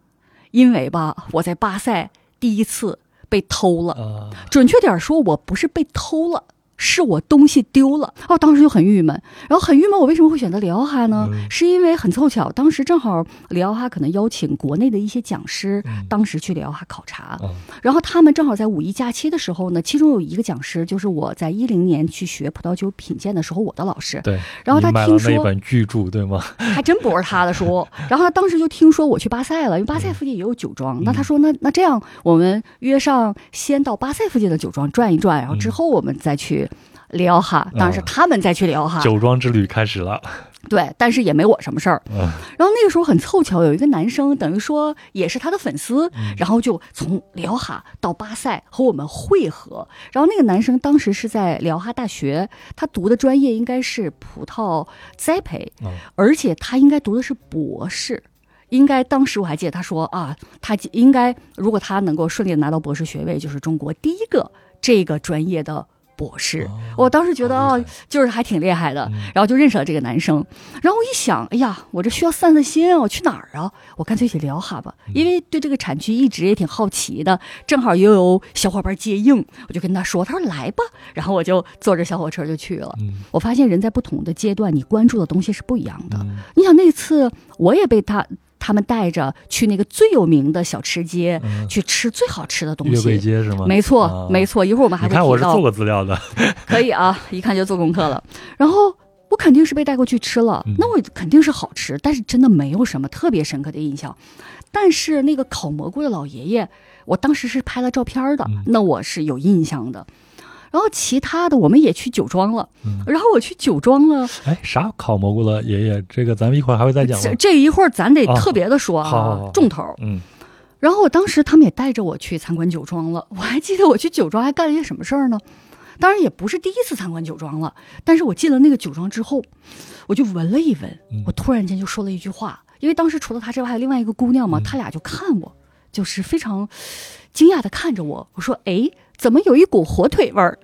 因为吧，我在巴塞第一次被偷了。啊，准确点说，我不是被偷了，是我东西丢了。哦，当时就很郁闷，然后很郁闷。我为什么会选择里奥哈呢？嗯是因为很凑巧，当时正好里奥哈可能邀请国内的一些讲师，嗯当时去里奥哈考察，嗯然后他们正好在五一假期的时候呢，其中有一个讲师就是我在一零年去学葡萄酒品鉴的时候我的老师，对。然后他听说了那本巨著，对吗？还真不是他的书。然后他当时就听说我去巴塞了，因为巴塞附近也有酒庄。那他说，那那这样，我们约上先到巴塞附近的酒庄转一转，然后之后我们再去里奥哈。当然是他们再去里奥哈。酒庄之旅开始了。对，但是也没我什么事儿。嗯然后那个时候很凑巧，有一个男生，等于说也是他的粉丝，然后就从里奥哈到巴塞和我们会合。然后那个男生当时是在里奥哈大学，他读的专业应该是葡萄栽培，嗯而且他应该读的是博士。应该当时我还记得他说啊，他应该如果他能够顺利的拿到博士学位，就是中国第一个这个专业的博士。我当时觉得哦好厉害，就是还挺厉害的嗯，然后就认识了这个男生。然后我一想，哎呀，我这需要散散心啊，我去哪儿啊？我干脆去聊哈吧，因为对这个产区一直也挺好奇的，正好又有小伙伴接应，我就跟他说，他说来吧，然后我就坐着小火车就去了。嗯我发现人在不同的阶段，你关注的东西是不一样的。嗯你想那次我也被他他们带着去那个最有名的小吃街，嗯，去吃最好吃的东月桂西。街是吗？没错，啊没错。一会儿我们还会提到你看我是做。过资料的。可以啊，一看就做功课了。然后我肯定是被带过去吃了嗯，那我肯定是好吃，但是真的没有什么特别深刻的印象。但是那个烤蘑菇的老爷爷，我当时是拍了照片的嗯，那我是有印象的。然后其他的我们也去酒庄了，嗯。然后我去酒庄了，哎，啥烤蘑菇了，爷爷？这个咱们一会儿还会再讲吗？这？这一会儿咱得啊。特别的说啊，重头。嗯。然后我当时他们也带着我去参观酒庄了，我还记得我去酒庄还干了一些什么事儿呢？当然也不是第一次参观酒庄了，但是我进了那个酒庄之后，我就闻了一闻嗯，我突然间就说了一句话，因为当时除了他之外还有另外一个姑娘嘛，他俩就看我，就是非常惊讶的看着我，我说：“哎，怎么有一股火腿味儿？”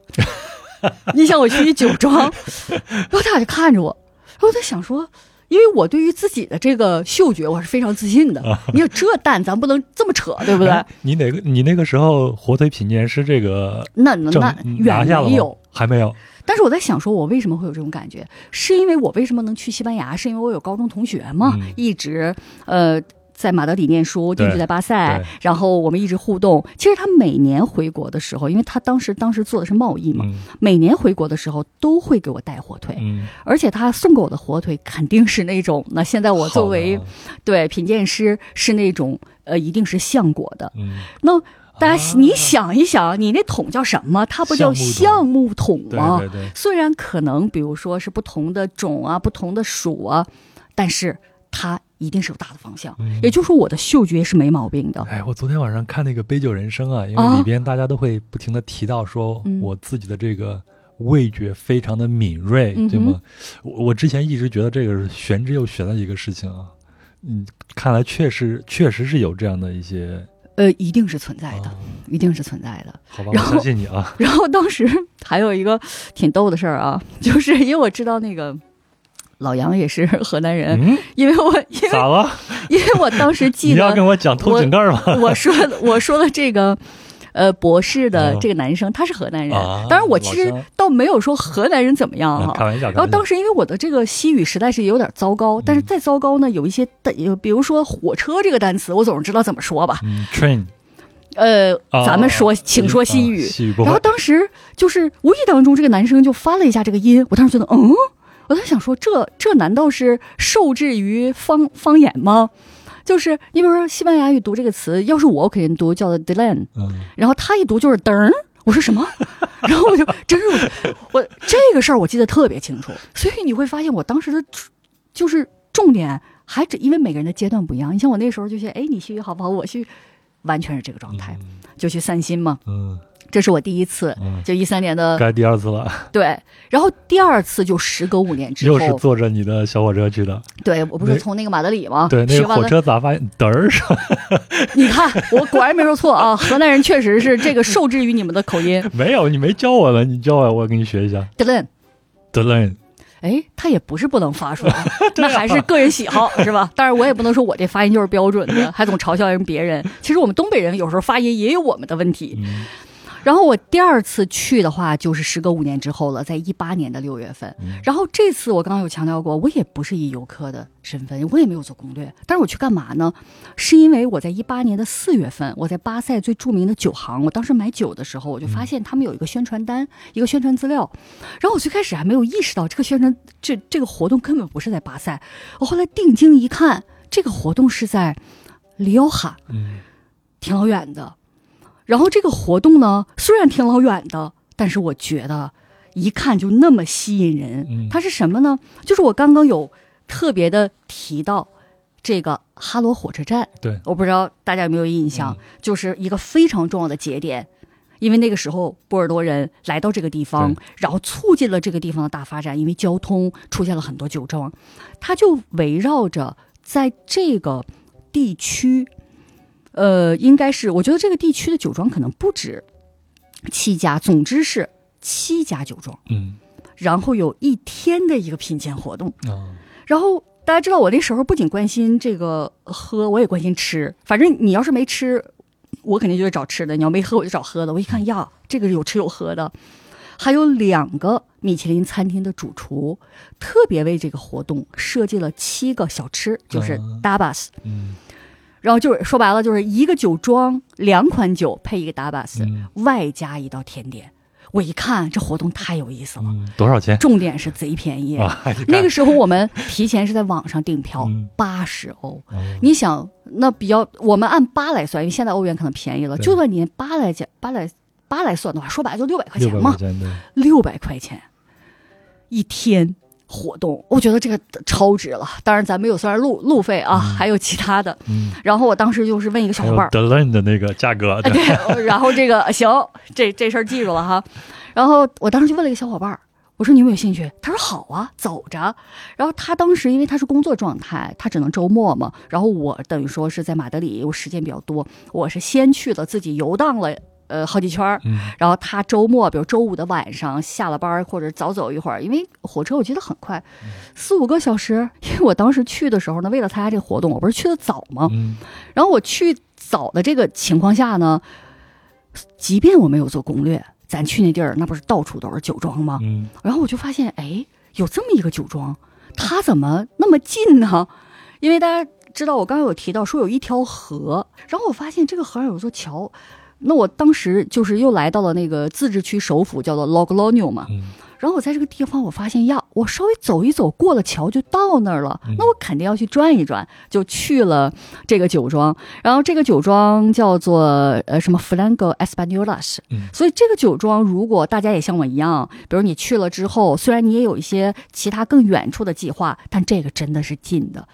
你想我去一酒庄，然后他俩就看着我，然后我在想说。因为我对于自己的这个嗅觉我是非常自信的，你有这蛋咱不能这么扯，对不对？哎你哪个？你那个时候火腿品鉴是这个证那那那远没有。还没有。但是我在想，说我为什么会有这种感觉？是因为我为什么能去西班牙？是因为我有高中同学嘛，嗯一直呃在马德里念书，定居在巴塞，然后我们一直互动。其实他每年回国的时候，因为他当时当时做的是贸易嘛，嗯每年回国的时候都会给我带火腿，嗯，而且他送给我的火腿肯定是那种，那现在我作为对品鉴师是那种呃一定是橡果的。嗯，那大家啊你想一想，你那桶叫什么？它不叫橡橡木桶对吗？对对，虽然可能比如说是不同的种啊、不同的属啊，但是它一定是有大的方向。嗯也就是说，我的嗅觉是没毛病的。哎，我昨天晚上看那个《杯酒人生》啊，因为啊里边大家都会不停的提到说嗯我自己的这个味觉非常的敏锐，嗯对吗？我我之前一直觉得这个是玄之又玄的一个事情啊，嗯，看来确实确实是有这样的一些，呃，一定是存在的，啊一定是存在的。好吧，我相信你啊，然后当时还有一个挺逗的事儿啊，就是因为我知道那个老杨也是 河南人，嗯，因为我因为咋了？因为我当时记你要跟得我讲偷井盖吗？我说我说的这个。呃，博士的嗯这个男生，他是河南人。啊当然，我其实倒没有说河南人怎么样哈、啊开玩笑，然后当时时因为我的这个西语实在是有点糟糕，但是再糟糕呢，有一些的，比如说火车这个单词，我总是知道怎么说吧。嗯，train，呃，啊咱们说，啊请说西语啊。西语然后，当时就是无意当中，这个男生就发了一下这个音，我当时觉得，嗯，我在想说，这这难道是受制于方方言吗？就是你比如说西班牙语读这个词，要是我，我肯定读叫做 delan，嗯，然后他一读就是噔儿，我说什么？然后我就真是我这个事儿我记得特别清楚，所以你会发现我当时的就是重点还只因为每个人的阶段不一样。你像我那时候就觉得，哎，你去好不好？我去，完全是这个状态，就去散心嘛。嗯，这是我第一次，就一三年的，该第二次了。对，然后第二次就时隔五年之后，又是坐着你的小火车去的。对，我不是从那个马德里吗？对，那个火车咋发现嘚儿上？你看，我果然没说错啊！河南人确实是这个受制于你们的口音。没有，你没教我了，你教我，我给你学一下。德伦，德伦。哎，他也不是不能发出来，那还是个人喜好，是吧？当然，我也不能说我这发音就是标准的，还总嘲笑人别人。其实我们东北人有时候发音也有我们的问题。然后我第二次去的话，就是时隔五年之后了，在一八年的六月份。然后这次我刚刚有强调过，我也不是以游客的身份，我也没有做攻略。但是我去干嘛呢？是因为我在一八年的四月份，我在巴塞最著名的酒行，我当时买酒的时候，我就发现他们有一个宣传单，一个宣传资料。然后我最开始还没有意识到这个宣传这这个活动根本不是在巴塞。我后来定睛一看，这个活动是在里奥哈，嗯，挺老远的。然后这个活动呢，虽然挺老远的，但是我觉得一看就那么吸引人。它是什么呢？就是我刚刚有特别的提到这个哈罗火车站。对，我不知道大家有没有印象，就是一个非常重要的节点，因为那个时候波尔多人来到这个地方，然后促进了这个地方的大发展，因为交通出现了很多酒庄，它就围绕着在这个地区。呃，应该是，我觉得这个地区的酒庄可能不止七家，总之是七家酒庄。嗯，然后有一天的一个品鉴活动。然后大家知道，我那时候不仅关心这个喝，我也关心吃。反正你要是没吃，我肯定就得找吃的；你要没喝，我就找喝的。我一看呀，这个是有吃有喝的，还有两个米其林餐厅的主厨特别为这个活动设计了七个小吃，就是 dabas。嗯。然后就是说白了，就是一个酒庄两款酒配一个达巴斯，外加一道甜点。我一看这活动太有意思了，多少钱？重点是贼便宜。那个时候我们提前是在网上订票，八十欧。你想，那比较我们按八来算，因为现在欧元可能便宜了。就算你八来讲，八来八来算的话，说白了就六百块钱嘛，六百块钱一天。活动，我觉得这个超值了。当然，咱没有算路路费啊，还有其他的。嗯，然后我当时就是问一个小伙伴德伦的那个价格。对，然后这个行，这这事儿记住了哈。然后我当时就问了一个小伙伴我说你有没有兴趣？他说好啊，走着。然后他当时因为他是工作状态，他只能周末嘛。然后我等于说是在马德里，我时间比较多，我是先去了自己游荡了。呃，好几圈儿，然后他周末，比如周五的晚上下了班或者早走一会儿，因为火车我记得很快，四五个小时。因为我当时去的时候呢，为了参加这个活动，我不是去的早吗？然后我去早的这个情况下呢，即便我没有做攻略，咱去那地儿那不是到处都是酒庄吗？然后我就发现，哎，有这么一个酒庄，它怎么那么近呢？因为大家知道，我刚刚有提到说有一条河，然后我发现这个河上有座桥。那我当时就是又来到了那个自治区首府，叫做 Loglonio 嘛。然后我在这个地方，我发现呀，我稍微走一走，过了桥就到那儿了。那我肯定要去转一转，就去了这个酒庄。然后这个酒庄叫做呃什么 Flango Espanolas。所以这个酒庄，如果大家也像我一样，比如你去了之后，虽然你也有一些其他更远处的计划，但这个真的是近的。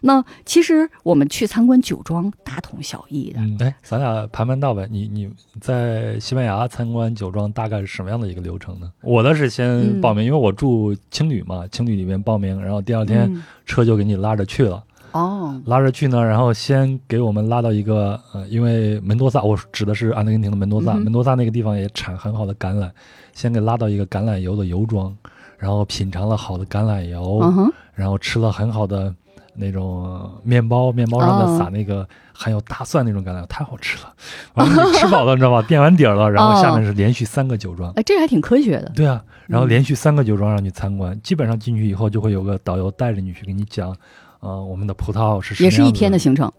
那其实我们去参观酒庄大同小异的。哎，咱俩盘盘道呗。你你在西班牙参观酒庄大概是什么样的一个流程呢？我的是先报名，因为我住青旅嘛，青旅里面报名，然后第二天车就给你拉着去了。哦，拉着去呢，然后先给我们拉到一个呃，因为门多萨，我指的是阿根廷的门多萨，门多萨那个地方也产很好的橄榄，先给拉到一个橄榄油的油庄，然后品尝了好的橄榄油，然后吃了很好的。那种面包，面包上面撒那个含有大蒜那种橄榄，太好吃了。完了，你吃饱了，你知道吧？垫完底儿了，然后下面是连续三个酒庄。哎，这还挺科学的。对啊，然后连续三个酒庄让你参观，基本上进去以后就会有个导游带着你去给你讲，呃，我们的葡萄是什么也是一天的行程。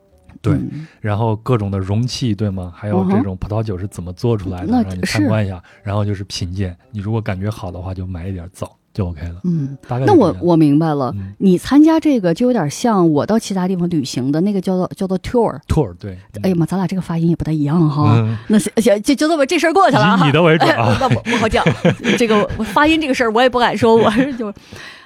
对，然后各种的容器，对吗？还有这种葡萄酒是怎么做出来的，让你参观一下。然后就是品鉴，你如果感觉好的话，就买一点走。就 OK 了。嗯，大概那我我明白了，嗯你参加这个就有点像我到其他地方旅行的那个叫做叫做 tour。tour 对，哎呀妈，咱俩这个发音也不太一样哈。嗯那行行，就就这么这事儿过去了哈。以你的为准哎啊。那不不好讲，这个我发音这个事儿我也不敢说，我是就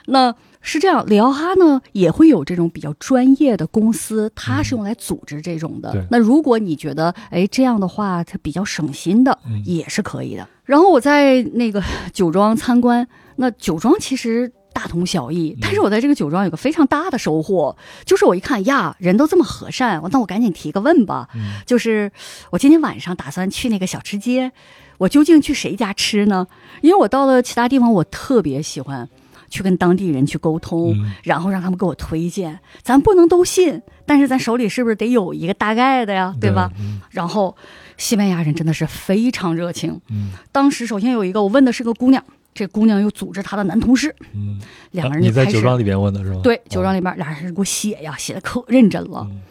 那是这样，里奥哈呢也会有这种比较专业的公司，它是用来组织这种的。对那如果你觉得哎这样的话它比较省心的，嗯也是可以的。然后我在那个酒庄参观，那酒庄其实。大同小异，但是我在这个酒庄有个非常大的收获，就是我一看呀，人都这么和善，那我赶紧提个问吧，嗯就是我今天晚上打算去那个小吃街，我究竟去谁家吃呢？因为我到了其他地方，我特别喜欢去跟当地人去沟通，嗯然后让他们给我推荐。咱不能都信，但是咱手里是不是得有一个大概的呀？对吧？？嗯然后西班牙人真的是非常热情。嗯当时首先有一个，我问的是个姑娘，这姑娘又组织她的男同事，嗯，两个人就开始、在酒庄里边问的是吧？对酒庄里里边俩人给我写呀，写的可认真了。嗯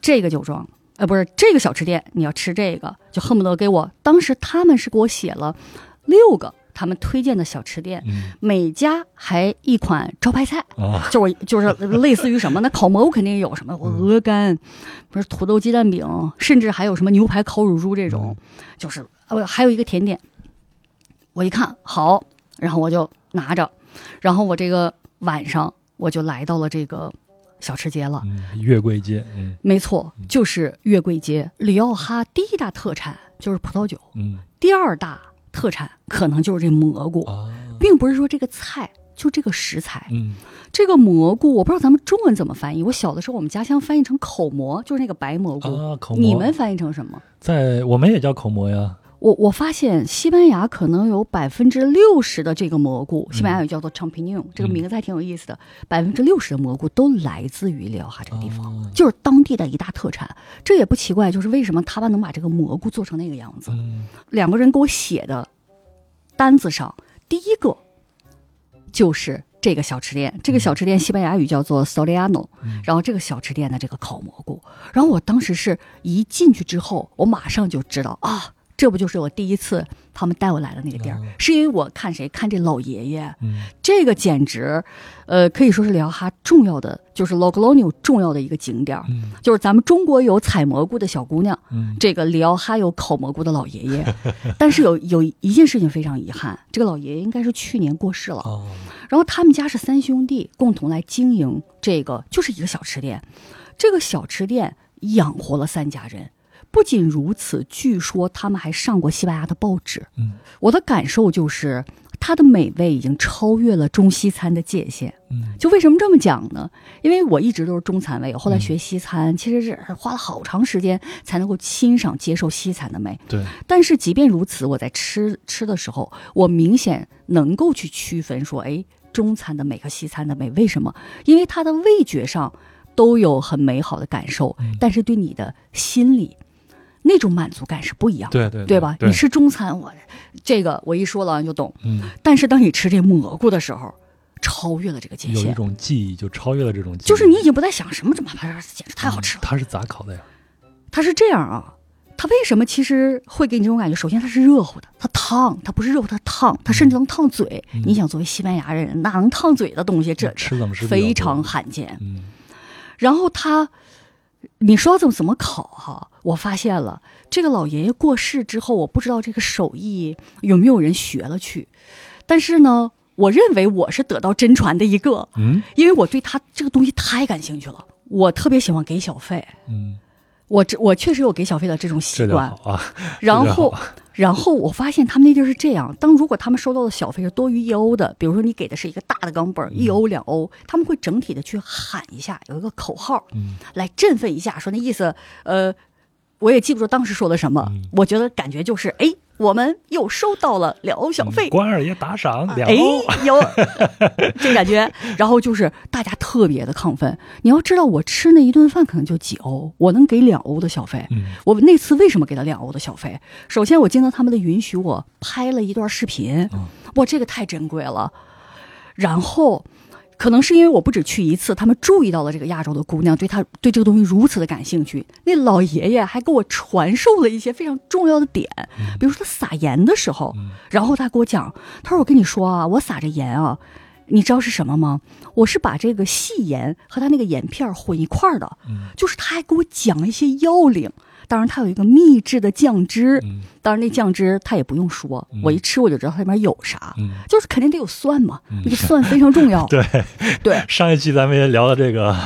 这个酒庄，呃，不是这个小吃店，你要吃这个，就恨不得给我。当时他们是给我写了六个他们推荐的小吃店，嗯每家还一款招牌菜，啊，就我就是类似于什么那？烤蘑菇肯定有什么鹅肝，不是土豆鸡蛋饼，甚至还有什么牛排烤乳猪这种，就是呃还有一个甜点。我一看好，然后我就拿着，然后我这个晚上我就来到了这个小吃街了。嗯，月桂街，嗯没错，就是月桂街。里奥哈第一大特产就是葡萄酒，嗯第二大特产可能就是这蘑菇，啊，并不是说这个菜，就这个食材。嗯这个蘑菇，我不知道咱们中文怎么翻译。我小的时候，我们家乡翻译成口蘑，就是那个白蘑菇。啊，口蘑，你们翻译成什么？在我们也叫口蘑呀，我我发现西班牙可能有百分之六十的这个蘑菇，西班牙语叫做 champignon，、这个名字还挺有意思的。百分之六十的蘑菇都来自于里奥哈这个地方。哦就是当地的一大特产，这也不奇怪，就是为什么他们能把这个蘑菇做成那个样子。嗯两个人给我写的单子上，第一个就是这个小吃店，这个小吃店西班牙语叫做 Soliano，、嗯然后这个小吃店的这个烤蘑菇，然后我当时是一进去之后，我马上就知道啊，这不就是我第一次他们带我来的那个地儿，哦是因为我看谁看这老爷爷，嗯这个简直，呃，可以说是里奥哈重要的，就是 Logroño 重要的一个景点。嗯就是咱们中国有采蘑菇的小姑娘，嗯这个里奥哈有烤蘑菇的老爷爷，但是有有一件事情非常遗憾，这个老爷爷应该是去年过世了。哦，然后他们家是三兄弟共同来经营这个，就是一个小吃店。这个小吃店养活了三家人。不仅如此，据说他们还上过西班牙的报纸。嗯我的感受就是，它的美味已经超越了中西餐的界限。嗯就为什么这么讲呢？因为我一直都是中餐胃，后来嗯学西餐，其实是花了好长时间才能够欣赏、接受西餐的美。对，但是即便如此，我在吃吃的时候，我明显能够去区分说，哎，中餐的美和西餐的美，为什么？因为它的味觉上都有很美好的感受，嗯但是对你的心里那种满足感是不一样的，对对对吧？对你吃中餐，我这个我一说了你就懂，嗯，但是当你吃这蘑菇的时候，超越了这个界限有一限。种记忆就超越了这种记忆，就是你已经不再想什么这么玩意儿，简直太好吃了。嗯它是咋烤的呀？它是这样啊，它为什么其实会给你这种感觉？首先它是热乎的，它烫，它不是热乎，它烫，它甚至能烫嘴。嗯你想，作为西班牙人，哪能烫嘴的东西，这吃怎么是比较多非常罕见。嗯然后它，你说怎么怎么烤哈？我发现了，这个老爷爷过世之后，我不知道这个手艺有没有人学了去，但是呢，我认为我是得到真传的一个，嗯因为我对他这个东西太感兴趣了，我特别喜欢给小费。嗯，我这我确实有给小费的这种习惯，啊，然后然后我发现他们那地儿是这样：当如果他们收到的小费是多于一欧的，比如说你给的是一个大的钢本儿，一欧两欧，他们会整体的去喊一下，有一个口号，嗯来振奋一下，说那意思，呃，我也记不住当时说的什么，嗯。我觉得感觉就是，哎，我们又收到了两欧小费，关二爷打赏两哎欧，，有 这感觉，然后就是大家特别的亢奋。你要知道，我吃那一顿饭可能就几欧，我能给两欧的小费。嗯我那次为什么给他两欧的小费？首先，我经过他们的允许，我拍了一段视频嗯，哇，这个太珍贵了。然后，可能是因为我不止去一次，他们注意到了这个亚洲的姑娘对她对这个东西如此的感兴趣。那老爷爷还给我传授了一些非常重要的点，比如说他撒盐的时候，嗯然后他给我讲，他说：“我跟你说啊，我撒这盐啊，你知道是什么吗？我是把这个细盐和他那个盐片儿混一块儿的，嗯就是他还给我讲一些要领。当然，它有一个秘制的酱汁，嗯。当然那酱汁它也不用说，嗯。我一吃我就知道它里面有啥，嗯，就是肯定得有蒜嘛，嗯。这个蒜非常重要，对，对。上一期咱们也聊了这个，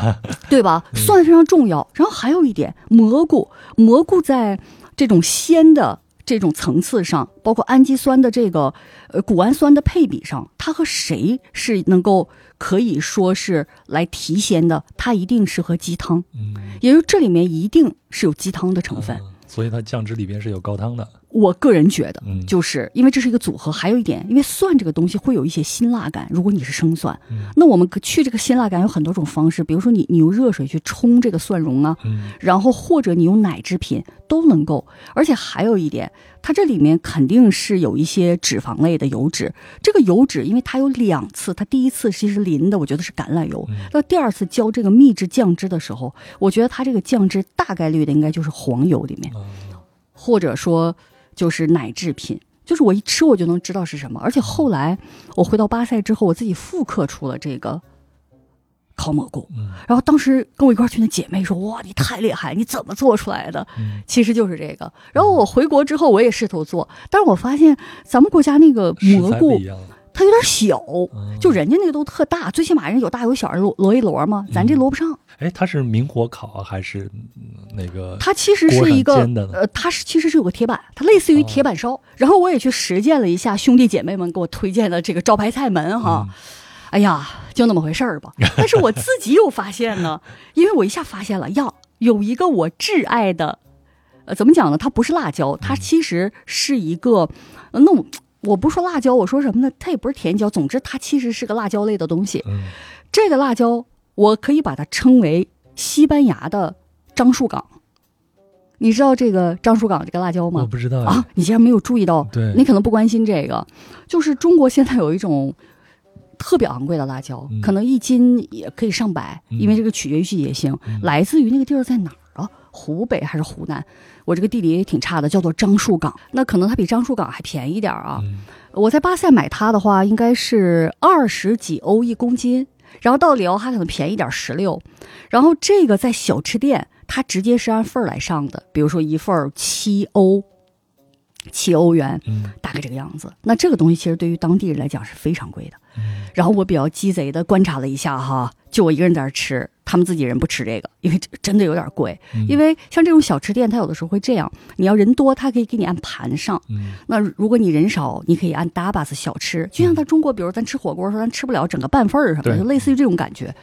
对吧？嗯。蒜非常重要。然后还有一点，蘑菇，蘑菇在这种鲜的这种层次上，包括氨基酸的这个呃谷氨酸的配比上，它和谁是能够可以说是来提鲜的？它一定是和鸡汤，嗯，也就是这里面一定是有鸡汤的成分。嗯所以它酱汁里边是有高汤的，我个人觉得，嗯就是因为这是一个组合，还有一点，因为蒜这个东西会有一些辛辣感。如果你是生蒜，嗯那我们去这个辛辣感有很多种方式，比如说你你用热水去冲这个蒜蓉啊，嗯然后或者你用奶制品都能够。而且还有一点，它这里面肯定是有一些脂肪类的油脂。这个油脂，因为它有两次，它第一次其实淋的我觉得是橄榄油，嗯那第二次浇这个秘制酱汁的时候，我觉得它这个酱汁大概率的应该就是黄油里面。啊或者说就是奶制品，就是我一吃我就能知道是什么。而且后来我回到巴塞之后，我自己复刻出了这个烤蘑菇。嗯然后当时跟我一块去的姐妹说：“哇，你太厉害，你怎么做出来的？”嗯其实就是这个。然后我回国之后，我也试图做，但是我发现咱们国家那个蘑菇不一样，它有点小，嗯就人家那个都特大，最起码人有大有小，摞摞一摞嘛，咱这嗯摞不上。哎，它是明火烤啊，还是嗯那个？它其实是一个呃，它是其实是有个铁板，它类似于铁板烧。然后我也去实践了一下兄弟姐妹们给我推荐的这个招牌菜门哈。嗯哎呀，就那么回事儿吧。但是我自己又发现呢，因为我一下发现了，呀，有一个我挚爱的，呃，怎么讲呢？它不是辣椒，它其实是一个，呃那我我不说辣椒，我说什么呢？它也不是甜椒，总之它其实是个辣椒类的东西。嗯这个辣椒，我可以把它称为西班牙的樟树港。你知道这个樟树港这个辣椒吗我吗？不知道啊，你竟然没有注意到？对你可能不关心这个。就是中国现在有一种特别昂贵的辣椒，嗯可能一斤也可以上百，嗯因为这个取决于季节性，嗯来自于那个地儿在哪儿啊？湖北还是湖南？我这个地理也挺差的，叫做樟树港。那可能它比樟树港还便宜点儿啊。嗯我在巴塞买它的话，应该是二十几欧一公斤，然后到里奥它可能便宜点，十六。然后这个在小吃店，它直接是按份儿来上的，比如说一份儿七欧，七欧元，嗯大概这个样子。那这个东西其实对于当地人来讲是非常贵的。嗯然后我比较鸡贼的观察了一下哈，就我一个人在这儿吃，他们自己人不吃这个，因为这真的有点贵。嗯因为像这种小吃店，它有的时候会这样，你要人多，它可以给你按盘上。嗯那如果你人少，你可以按 dabas 小吃，就像在中国，比如咱吃火锅的时候，咱吃不了整个半份儿什么的，就类似于这种感觉。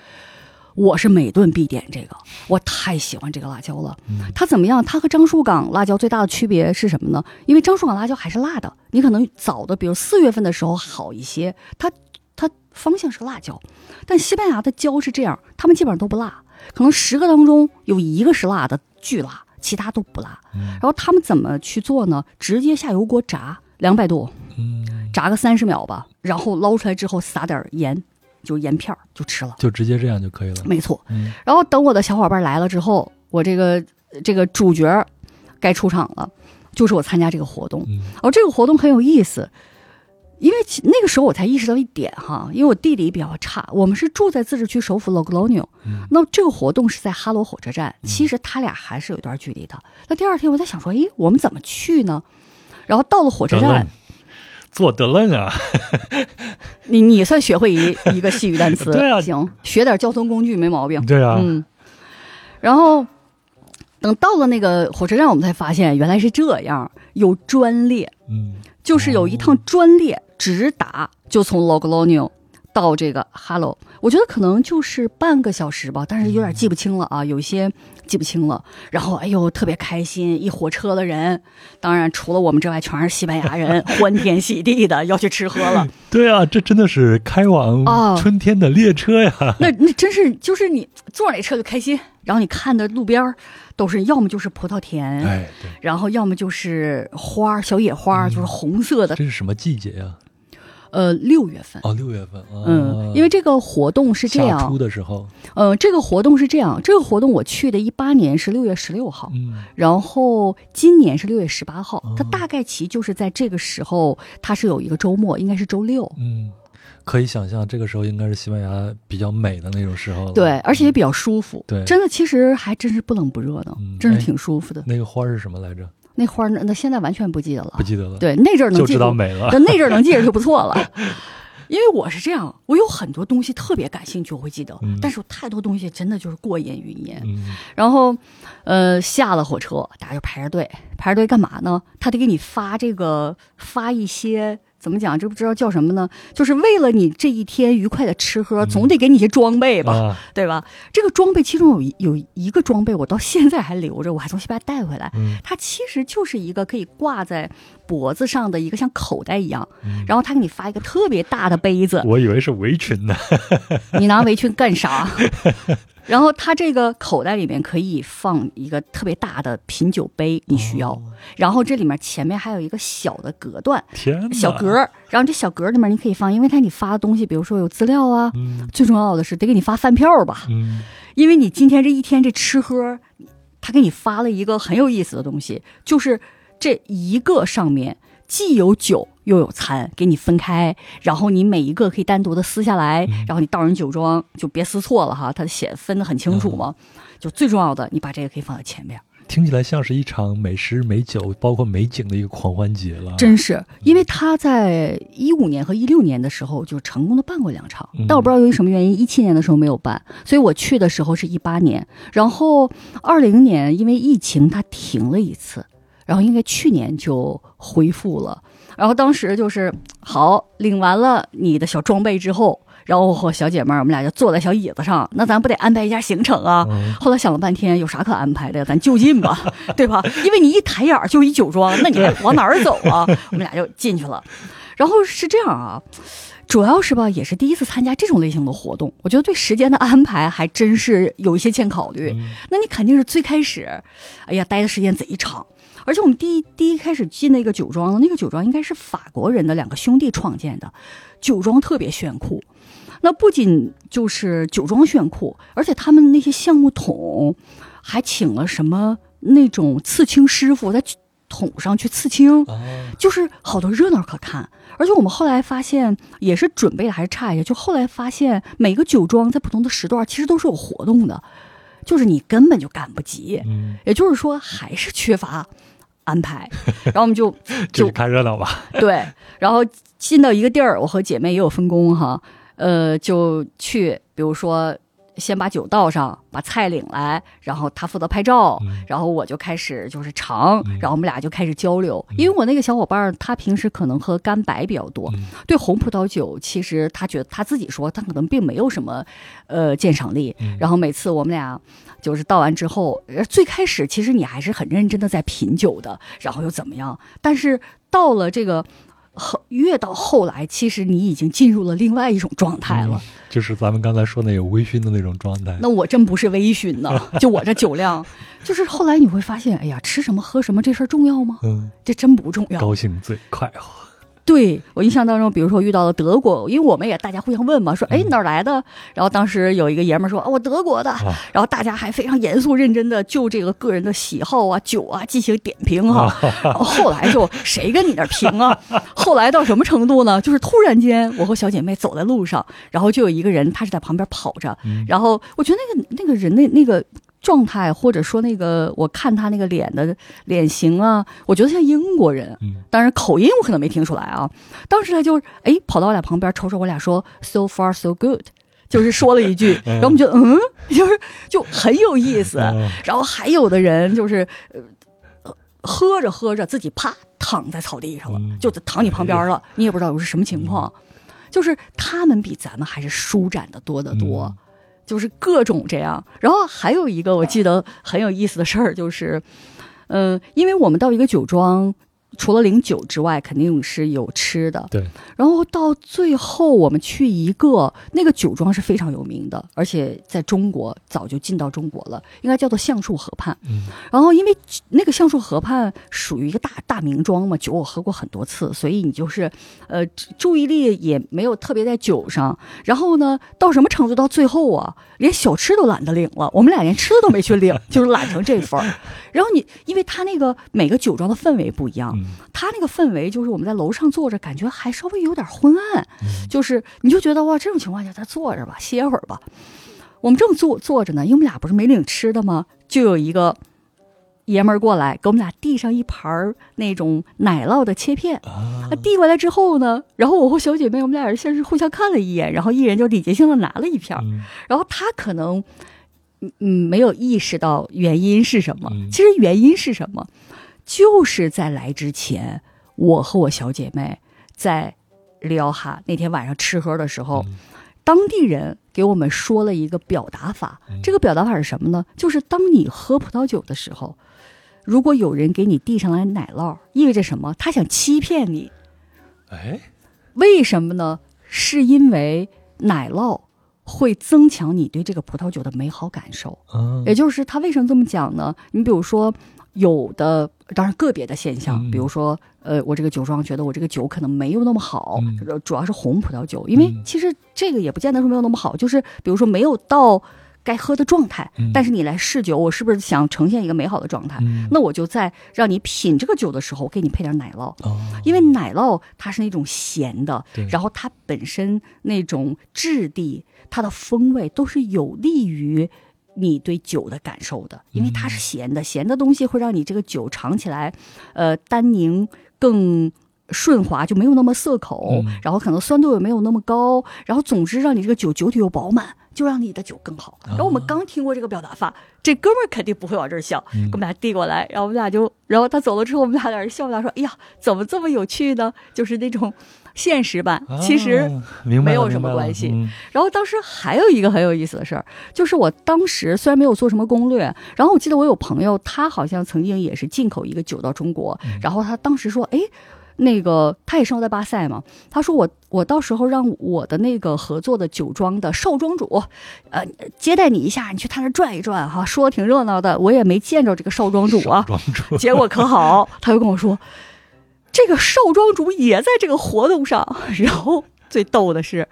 我是每顿必点这个，我太喜欢这个辣椒了。嗯它怎么样？它和樟树港辣椒最大的区别是什么呢？因为樟树港辣椒还是辣的，你可能早的，比如四月份的时候好一些，它它方向是辣椒，但西班牙的椒是这样，他们基本上都不辣，可能十个当中有一个是辣的，巨辣，其他都不辣。嗯然后他们怎么去做呢？直接下油锅炸两百度，嗯，炸个三十秒吧，然后捞出来之后撒点盐，就是盐片儿就吃了。就直接这样就可以了。没错。嗯然后等我的小伙伴来了之后，我这个这个主角该出场了，就是我参加这个活动。嗯哦，这个活动很有意思，因为那个时候我才意识到一点哈，因为我地理比较差，我们是住在自治区首府 Logroño，嗯。那这个活动是在哈罗火车站，其实他俩还是有一段距离的。那第二天我在想说，诶，我们怎么去呢？然后到了火车站德楞，做德楞啊，你你算学会一一个西语单词，对啊。行，学点交通工具没毛病。对啊，嗯，然后等到了那个火车站，我们才发现原来是这样，有专列，嗯。就是有一趟专列直达，就从 Logroño 到这个 Halo，我觉得可能就是半个小时吧，但是有点记不清了啊，有一些记不清了。然后哎呦，特别开心，一火车的人，当然除了我们之外，全是西班牙人，欢天喜地的要去吃喝了。对啊，这真的是开往哦春天的列车呀。那那真是就是你坐哪车就开心，然后你看的路边都是要么就是葡萄田，然后要么就是花儿小野花儿，就是红色的。这是什么季节呀？呃，六月份，哦，六月份。哦嗯，因为这个活动是这样初，的时候，呃，这个活动是这样，这个活动我去的一八年是六月十六号，嗯然后今年是六月十八号，它哦大概其就是在这个时候，它是有一个周末，应该是周六。嗯，可以想象，这个时候应该是西班牙比较美的那种时候了。对，而且也比较舒服。对真的其实还真是不冷不热的，嗯真是哎挺舒服的。那个花儿是什么来着？那花儿那那现在完全不记得了不，记得了。，对，那阵儿能就知记住，道美了。那那阵儿能记着就不错了。因为我是这样，我有很多东西特别感兴趣，我会记得，嗯但是有太多东西真的就是过眼云烟。嗯然后，呃，下了火车，大家就排着队，排着队干嘛呢？他得给你发这个发一些怎么讲？这不知道叫什么呢？就是为了你这一天愉快的吃喝，总得给你一些装备吧，啊，对吧？这个装备其中有一有一个装备，我到现在还留着，我还从西班牙带回来。嗯它其实就是一个可以挂在脖子上的一个像口袋一样，嗯然后他给你发一个特别大的杯子，我以为是围裙呢。你拿围裙干啥？然后它这个口袋里面可以放一个特别大的品酒杯，你需要。哦然后这里面前面还有一个小的隔断，天，小格儿。然后这小格儿里面你可以放，因为它你发的东西，比如说有资料啊，嗯最重要的是得给你发饭票吧，嗯因为你今天这一天这吃喝，他给你发了一个很有意思的东西，就是这一个上面既有酒又有餐，给你分开，然后你每一个可以单独的撕下来，嗯。然后你倒人酒庄就别撕错了哈，它写分的很清楚嘛。就最重要的，你把这个可以放在前面，听起来像是一场美食、美酒，包括美景的一个狂欢节了。真是，因为他在一五年和一六年的时候就成功的办过两场，嗯。但我不知道由于什么原因，一七年的时候没有办，所以我去的时候是一八年，然后二零年因为疫情它停了一次，然后应该去年就恢复了，然后当时就是好领完了你的小装备之后，然后我和小姐妹儿我们俩就坐在小椅子上，那咱不得安排一下行程啊？嗯后来想了半天，有啥可安排的呀？咱就近吧，对吧？因为你一抬眼儿就一酒庄，那你还往哪儿走啊？我们俩就进去了。然后是这样啊，主要是吧，也是第一次参加这种类型的活动，我觉得对时间的安排还真是有一些欠考虑。嗯那你肯定是最开始，哎呀，待的时间贼长。而且我们第一第一开始进那个酒庄，那个酒庄应该是法国人的两个兄弟创建的，酒庄特别炫酷。那不仅就是酒庄炫酷，而且他们那些橡木桶还请了什么那种刺青师傅在桶上去刺青，就是好多热闹可看。而且我们后来发现，也是准备的还是差一些。就后来发现，每个酒庄在不同的时段其实都是有活动的，就是你根本就赶不及。也就是说，还是缺乏安排。然后我们就 就看热闹吧。对，然后进到一个地儿，我和姐妹也有分工哈，呃，就去，比如说先把酒倒上，把菜领来，然后他负责拍照，嗯。然后我就开始就是尝，嗯。然后我们俩就开始交流，因为我那个小伙伴他平时可能喝干白比较多，嗯。对红葡萄酒其实他觉得他自己说他可能并没有什么呃鉴赏力，嗯。然后每次我们俩就是倒完之后，呃最开始其实你还是很认真的在品酒的，然后又怎么样？但是到了这个后越到后来，其实你已经进入了另外一种状态了。就是咱们刚才说那有微醺的那种状态。那我真不是微醺呢，就我这酒量，就是后来你会发现，哎呀，吃什么喝什么这事儿重要吗？嗯，这真不重要。高兴最快活。对我印象当中，比如说遇到了德国，因为我们也大家互相问嘛，说哎哪儿来的？然后当时有一个爷们儿说，哦，我德国的。啊然后大家还非常严肃认真的就这个个人的喜好啊、酒啊进行点评哈。然后后来就谁跟你那儿评啊？后来到什么程度呢？就是突然间，我和小姐妹走在路上，然后就有一个人他是在旁边跑着，嗯然后我觉得那个那个人那那个状态，或者说那个我看他那个脸的脸型啊，我觉得像英国人。嗯当然口音我可能没听出来啊。当时他就哎跑到我俩旁边，瞅瞅我俩说 “so far so good”，就是说了一句，然后我们觉得嗯，就是就很有意思。嗯然后还有的人就是呃呃喝着喝着自己啪躺在草地上了，嗯就躺你旁边了，你也不知道是什么情况。就是他们比咱们还是舒展的多得多。嗯就是各种这样，然后还有一个我记得很有意思的事儿，就是，嗯、因为我们到一个酒庄，除了领酒之外，肯定是有吃的。对，然后到最后，我们去一个那个酒庄是非常有名的，而且在中国早就进到中国了，应该叫做橡树河畔。嗯然后因为那个橡树河畔属于一个大大名庄嘛，酒我喝过很多次，所以你就是呃注意力也没有特别在酒上。然后呢，到什么程度？到最后啊，连小吃都懒得领了，我们俩连吃的都没去领，就是懒成这份儿。然后你因为他那个每个酒庄的氛围不一样，嗯他那个氛围就是我们在楼上坐着，感觉还稍微有点昏暗，嗯就是你就觉得哇，这种情况下咱坐着吧，歇会儿吧。我们正坐坐着呢，因为我们俩不是没领吃的吗？就有一个爷们儿过来给我们俩递上一盘儿那种奶酪的切片。递过来之后呢，然后我和小姐妹我们俩人先是互相看了一眼，然后一人就礼节性的拿了一片儿。嗯然后他可能嗯嗯没有意识到原因是什么。嗯其实原因是什么？就是在来之前，我和我小姐妹在里奥哈那天晚上吃喝的时候，嗯当地人给我们说了一个表达法。嗯这个表达法是什么呢？就是当你喝葡萄酒的时候，如果有人给你递上来奶酪，意味着什么？他想欺骗你。哎，为什么呢？是因为奶酪会增强你对这个葡萄酒的美好感受。嗯也就是他为什么这么讲呢？你比如说，有的当然个别的现象，嗯。比如说，呃，我这个酒庄觉得我这个酒可能没有那么好，主要是红葡萄酒，因为嗯。其实这个也不见得说没有那么好，就是比如说没有到该喝的状态，嗯。但是你来试酒，我是不是想呈现一个美好的状态？嗯。那我就在让你品这个酒的时候，我给你配点奶酪，哦。因为奶酪它是那种咸的，然后它本身那种质地、它的风味都是有利于你对酒的感受的，因为它是咸的，咸的东西会让你这个酒尝起来，呃，单宁更。顺滑就没有那么涩口，嗯然后可能酸度也没有那么高，然后总之让你这个酒酒体又饱满，就让你的酒更好。然后我们刚听过这个表达法，这哥们儿肯定不会往这儿笑，嗯给我们俩递过来，然后我们俩就，然后他走了之后，我们俩在那儿笑，我们俩说：“哎呀，怎么这么有趣呢？”就是那种现实版，其实没有什么关系。嗯。然后当时还有一个很有意思的事儿，就是我当时虽然没有做什么攻略，然后我记得我有朋友，他好像曾经也是进口一个酒到中国，然后他当时说，哎。那个他也生活在巴塞嘛，他说我我到时候让我的那个合作的酒庄的少庄主，呃，接待你一下，你去他那儿转一转哈，说的挺热闹的，我也没见着这个少庄主啊，结果可好，他就跟我说，这个少庄主也在这个活动上。然后最逗的是，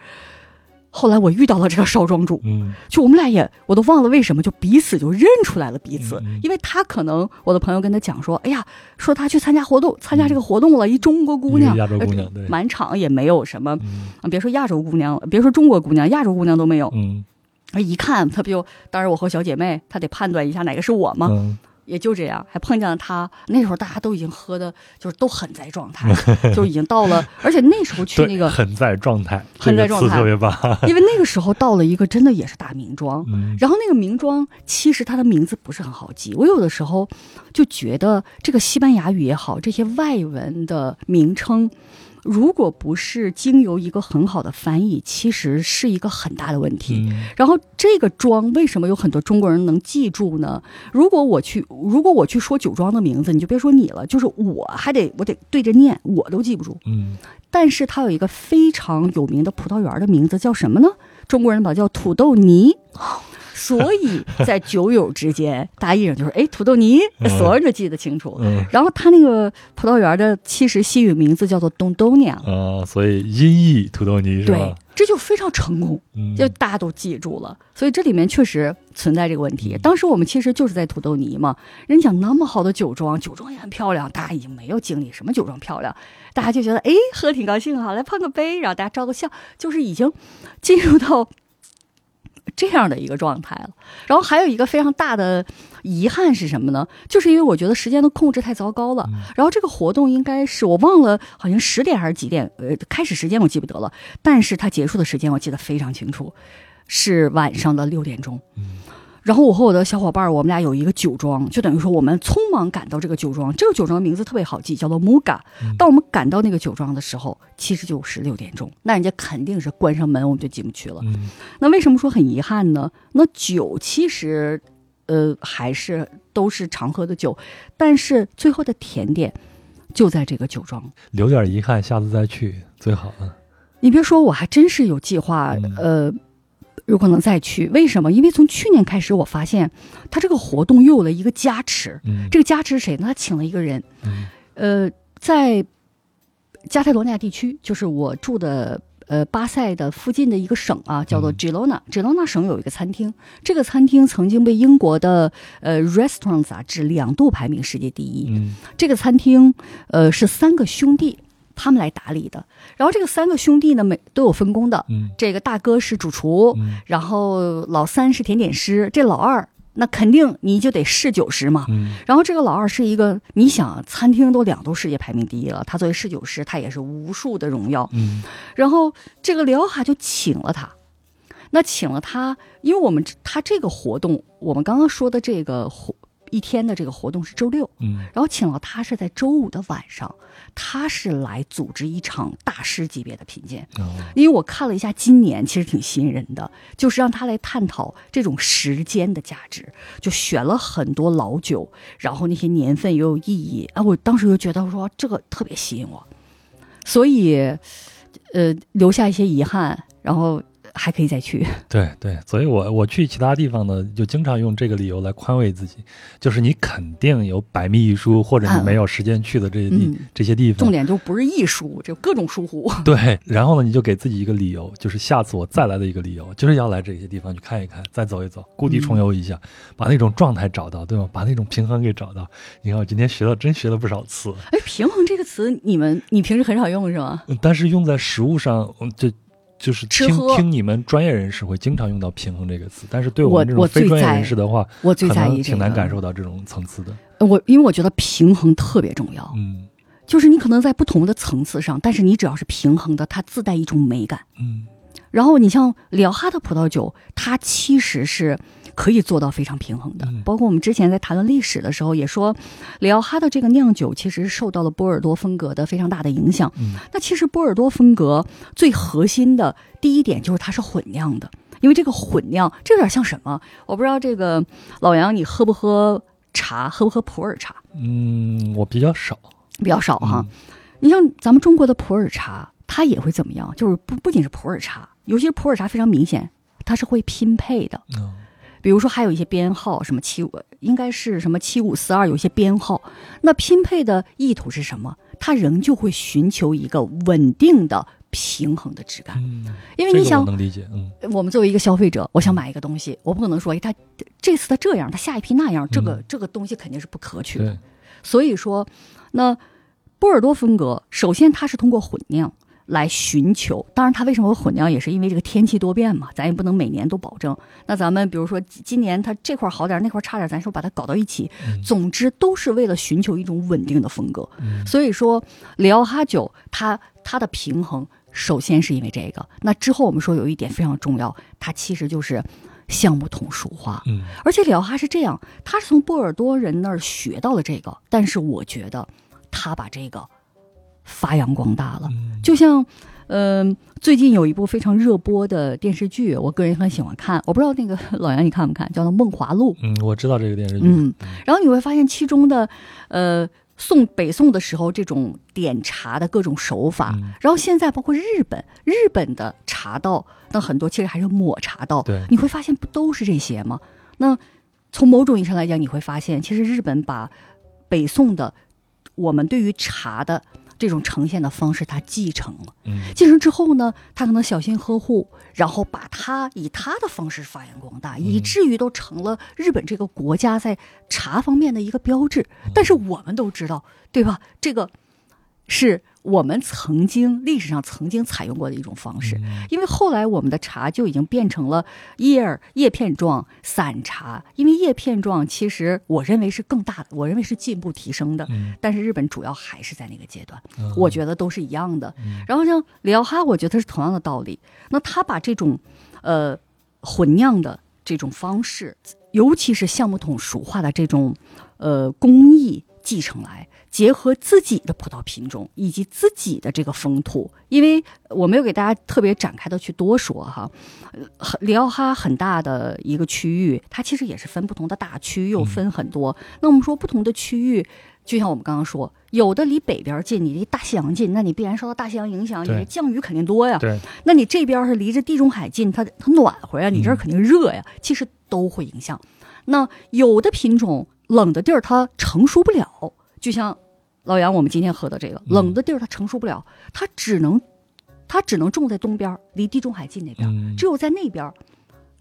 后来我遇到了这个少庄主，嗯。就我们俩也我都忘了为什么，就彼此就认出来了彼此，因为他可能我的朋友跟他讲说，哎呀，说他去参加活动，参加这个活动了，一中国姑娘，亚洲姑娘呃对。满场也没有什么，别说亚洲姑娘，别说中国姑娘，亚洲姑娘都没有。嗯。一看他不就，当然我和小姐妹，她得判断一下哪个是我嘛。嗯也就这样，还碰见了他。那时候大家都已经喝的，就是都很在状态，就已经到了。而且那时候去那个，很在状态，很在状态特别棒。因为那个时候到了一个真的也是大名庄，嗯然后那个名庄其实它的名字不是很好记。我有的时候就觉得这个西班牙语也好，这些外文的名称。如果不是经由一个很好的翻译，其实是一个很大的问题。嗯然后这个庄为什么有很多中国人能记住呢？如果我去，如果我去说酒庄的名字，你就别说你了，就是我还得我得对着念，我都记不住。嗯但是它有一个非常有名的葡萄园的名字叫什么呢？中国人把它叫土豆泥。所以在酒友之间，大家一整就是哎土豆泥，所有人都记得清楚。嗯然后他那个葡萄园的其实西语名字叫做东东娘，啊，所以音译土豆泥是对吧？，这就非常成功。嗯就大家都记住了，所以这里面确实存在这个问题。嗯当时我们其实就是在土豆泥嘛，人讲那么好的酒庄，酒庄也很漂亮，大家已经没有经历什么酒庄漂亮，大家就觉得哎喝挺高兴哈，来碰个杯，然后大家照个相，就是已经进入到这样的一个状态了。然后还有一个非常大的遗憾是什么呢？就是因为我觉得时间的控制太糟糕了。嗯然后这个活动应该是我忘了，好像十点还是几点？呃，开始时间我记不得了，但是它结束的时间我记得非常清楚，是晚上的六点钟。嗯然后我和我的小伙伴儿，我们俩有一个酒庄，就等于说我们匆忙赶到这个酒庄。这个酒庄的名字特别好记，叫做 Muga。嗯当我们赶到那个酒庄的时候，其实就是六点钟，那人家肯定是关上门，我们就进不去了。嗯那为什么说很遗憾呢？那酒其实，呃，还是都是常喝的酒，但是最后的甜点就在这个酒庄。留点遗憾，下次再去最好了。你别说，我还真是有计划，嗯呃，有可能再去。为什么？因为从去年开始，我发现他这个活动又有了一个加持。嗯这个加持是谁呢？他请了一个人，嗯呃，在加泰罗尼亚地区，就是我住的呃巴塞的附近的一个省啊，叫做 Girona。Girona 省有一个餐厅，这个餐厅曾经被英国的呃 Restaurant 杂志两度排名世界第一。嗯这个餐厅呃是三个兄弟他们来打理的，然后这个三个兄弟呢每都有分工的，嗯。这个大哥是主厨，嗯。然后老三是甜点师，这老二那肯定你就得侍酒师嘛。嗯。然后这个老二是一个，你想餐厅都两度世界排名第一了，他作为侍酒师，他也是无数的荣耀。嗯。然后这个辽哈就请了他，那请了他，因为我们他这个活动，我们刚刚说的这个活一天的这个活动是周六，嗯然后请了他是在周五的晚上，他是来组织一场大师级别的品鉴。哦因为我看了一下今年，其实挺吸引人的，就是让他来探讨这种时间的价值，就选了很多老酒，然后那些年份也有意义。哎，我当时就觉得说这个特别吸引我，所以，呃，留下一些遗憾，然后还可以再去。对对，所以我我去其他地方呢，就经常用这个理由来宽慰自己，就是你肯定有百密一疏，或者你没有时间去的这些地、嗯这些地方。重点就不是一疏，就各种疏忽。对，然后呢，你就给自己一个理由，就是下次我再来的一个理由，就是要来这些地方去看一看，再走一走，故地重游一下，把那种状态找到，对吗？把那种平衡给找到。你看，我今天学了，真学了不少词，哎，平衡这个词，你们你平时很少用是吗？嗯但是用在食物上，嗯这就是听听你们专业人士会经常用到“平衡”这个词，但是对我们这种专业人士的话，我最可在意挺难感受到这种层次的。呃我因为我觉得平衡特别重要。嗯就是你可能在不同的层次上，但是你只要是平衡的，它自带一种美感。嗯然后你像辽哈的葡萄酒，它其实是可以做到非常平衡的。嗯包括我们之前在谈论历史的时候也说，里奥哈的这个酿酒其实受到了波尔多风格的非常大的影响。嗯那其实波尔多风格最核心的第一点就是它是混酿的，因为这个混酿这有点像什么？我不知道这个老杨你喝不喝茶，喝不喝普洱茶？嗯，我比较少比较少哈。嗯你像咱们中国的普洱茶，它也会怎么样？就是不不仅是普洱茶，尤其是普洱茶非常明显，它是会拼配的。嗯比如说还有一些编号，什么七五，应该是什么七五四二，有一些编号。那拼配的意图是什么？它仍旧会寻求一个稳定的、平衡的质感。嗯，因为你想这个我，能理解，嗯我们作为一个消费者，我想买一个东西，我不可能说，哎，他这次他这样，他下一批那样，这个、嗯这个东西肯定是不可取的。所以说，那波尔多风格，首先它是通过混酿来寻求，当然它为什么会混酿，也是因为这个天气多变嘛，咱也不能每年都保证。那咱们比如说今今年它这块好点，那块差点，咱说把它搞到一起，嗯总之都是为了寻求一种稳定的风格。嗯所以说，里奥哈酒它它的平衡，首先是因为这个。那之后我们说有一点非常重要，它其实就是橡木桶熟化。嗯而且里奥哈是这样，他是从波尔多人那儿学到了这个，但是我觉得他把这个发扬光大了。嗯就像，嗯、最近有一部非常热播的电视剧，我个人很喜欢看。我不知道那个 老杨你看不看，叫做《梦华录》。嗯，我知道这个电视剧，嗯，然后你会发现其中的，呃，宋北宋的时候这种点茶的各种手法，嗯然后现在包括日本，日本的茶道，那很多其实还是抹茶道，对你会发现不都是这些吗？那从某种意义上来讲，你会发现其实日本把北宋的我们对于茶的这种呈现的方式，他继承了。嗯继承之后呢，他可能小心呵护，然后把它以他的方式发扬光大，以至于都成了日本这个国家在茶方面的一个标志。但是我们都知道，对吧？这个是我们曾经历史上曾经采用过的一种方式。嗯因为后来我们的茶就已经变成了叶儿叶片状散茶，因为叶片状其实我认为是更大的，我认为是进步提升的。嗯但是日本主要还是在那个阶段，嗯我觉得都是一样的。嗯然后像里奥哈，我觉得是同样的道理。那他把这种呃混酿的这种方式，尤其是橡木桶熟化的这种呃工艺继承来，结合自己的葡萄品种以及自己的这个风土，因为我没有给大家特别展开的去多说哈。里奥哈很大的一个区域，它其实也是分不同的大区，又分很多。那我们说不同的区域。就像我们刚刚说，有的离北边近，你离大西洋近，那你必然受到大西洋影响，你对的降雨肯定多呀。对，那你这边是离着地中海近，它它暖和呀，你这儿嗯肯定热呀，其实都会影响。那有的品种冷的地儿它成熟不了，就像老杨我们今天喝的这个，嗯冷的地儿它成熟不了，它只能它只能种在东边，离地中海近那边，嗯只有在那边，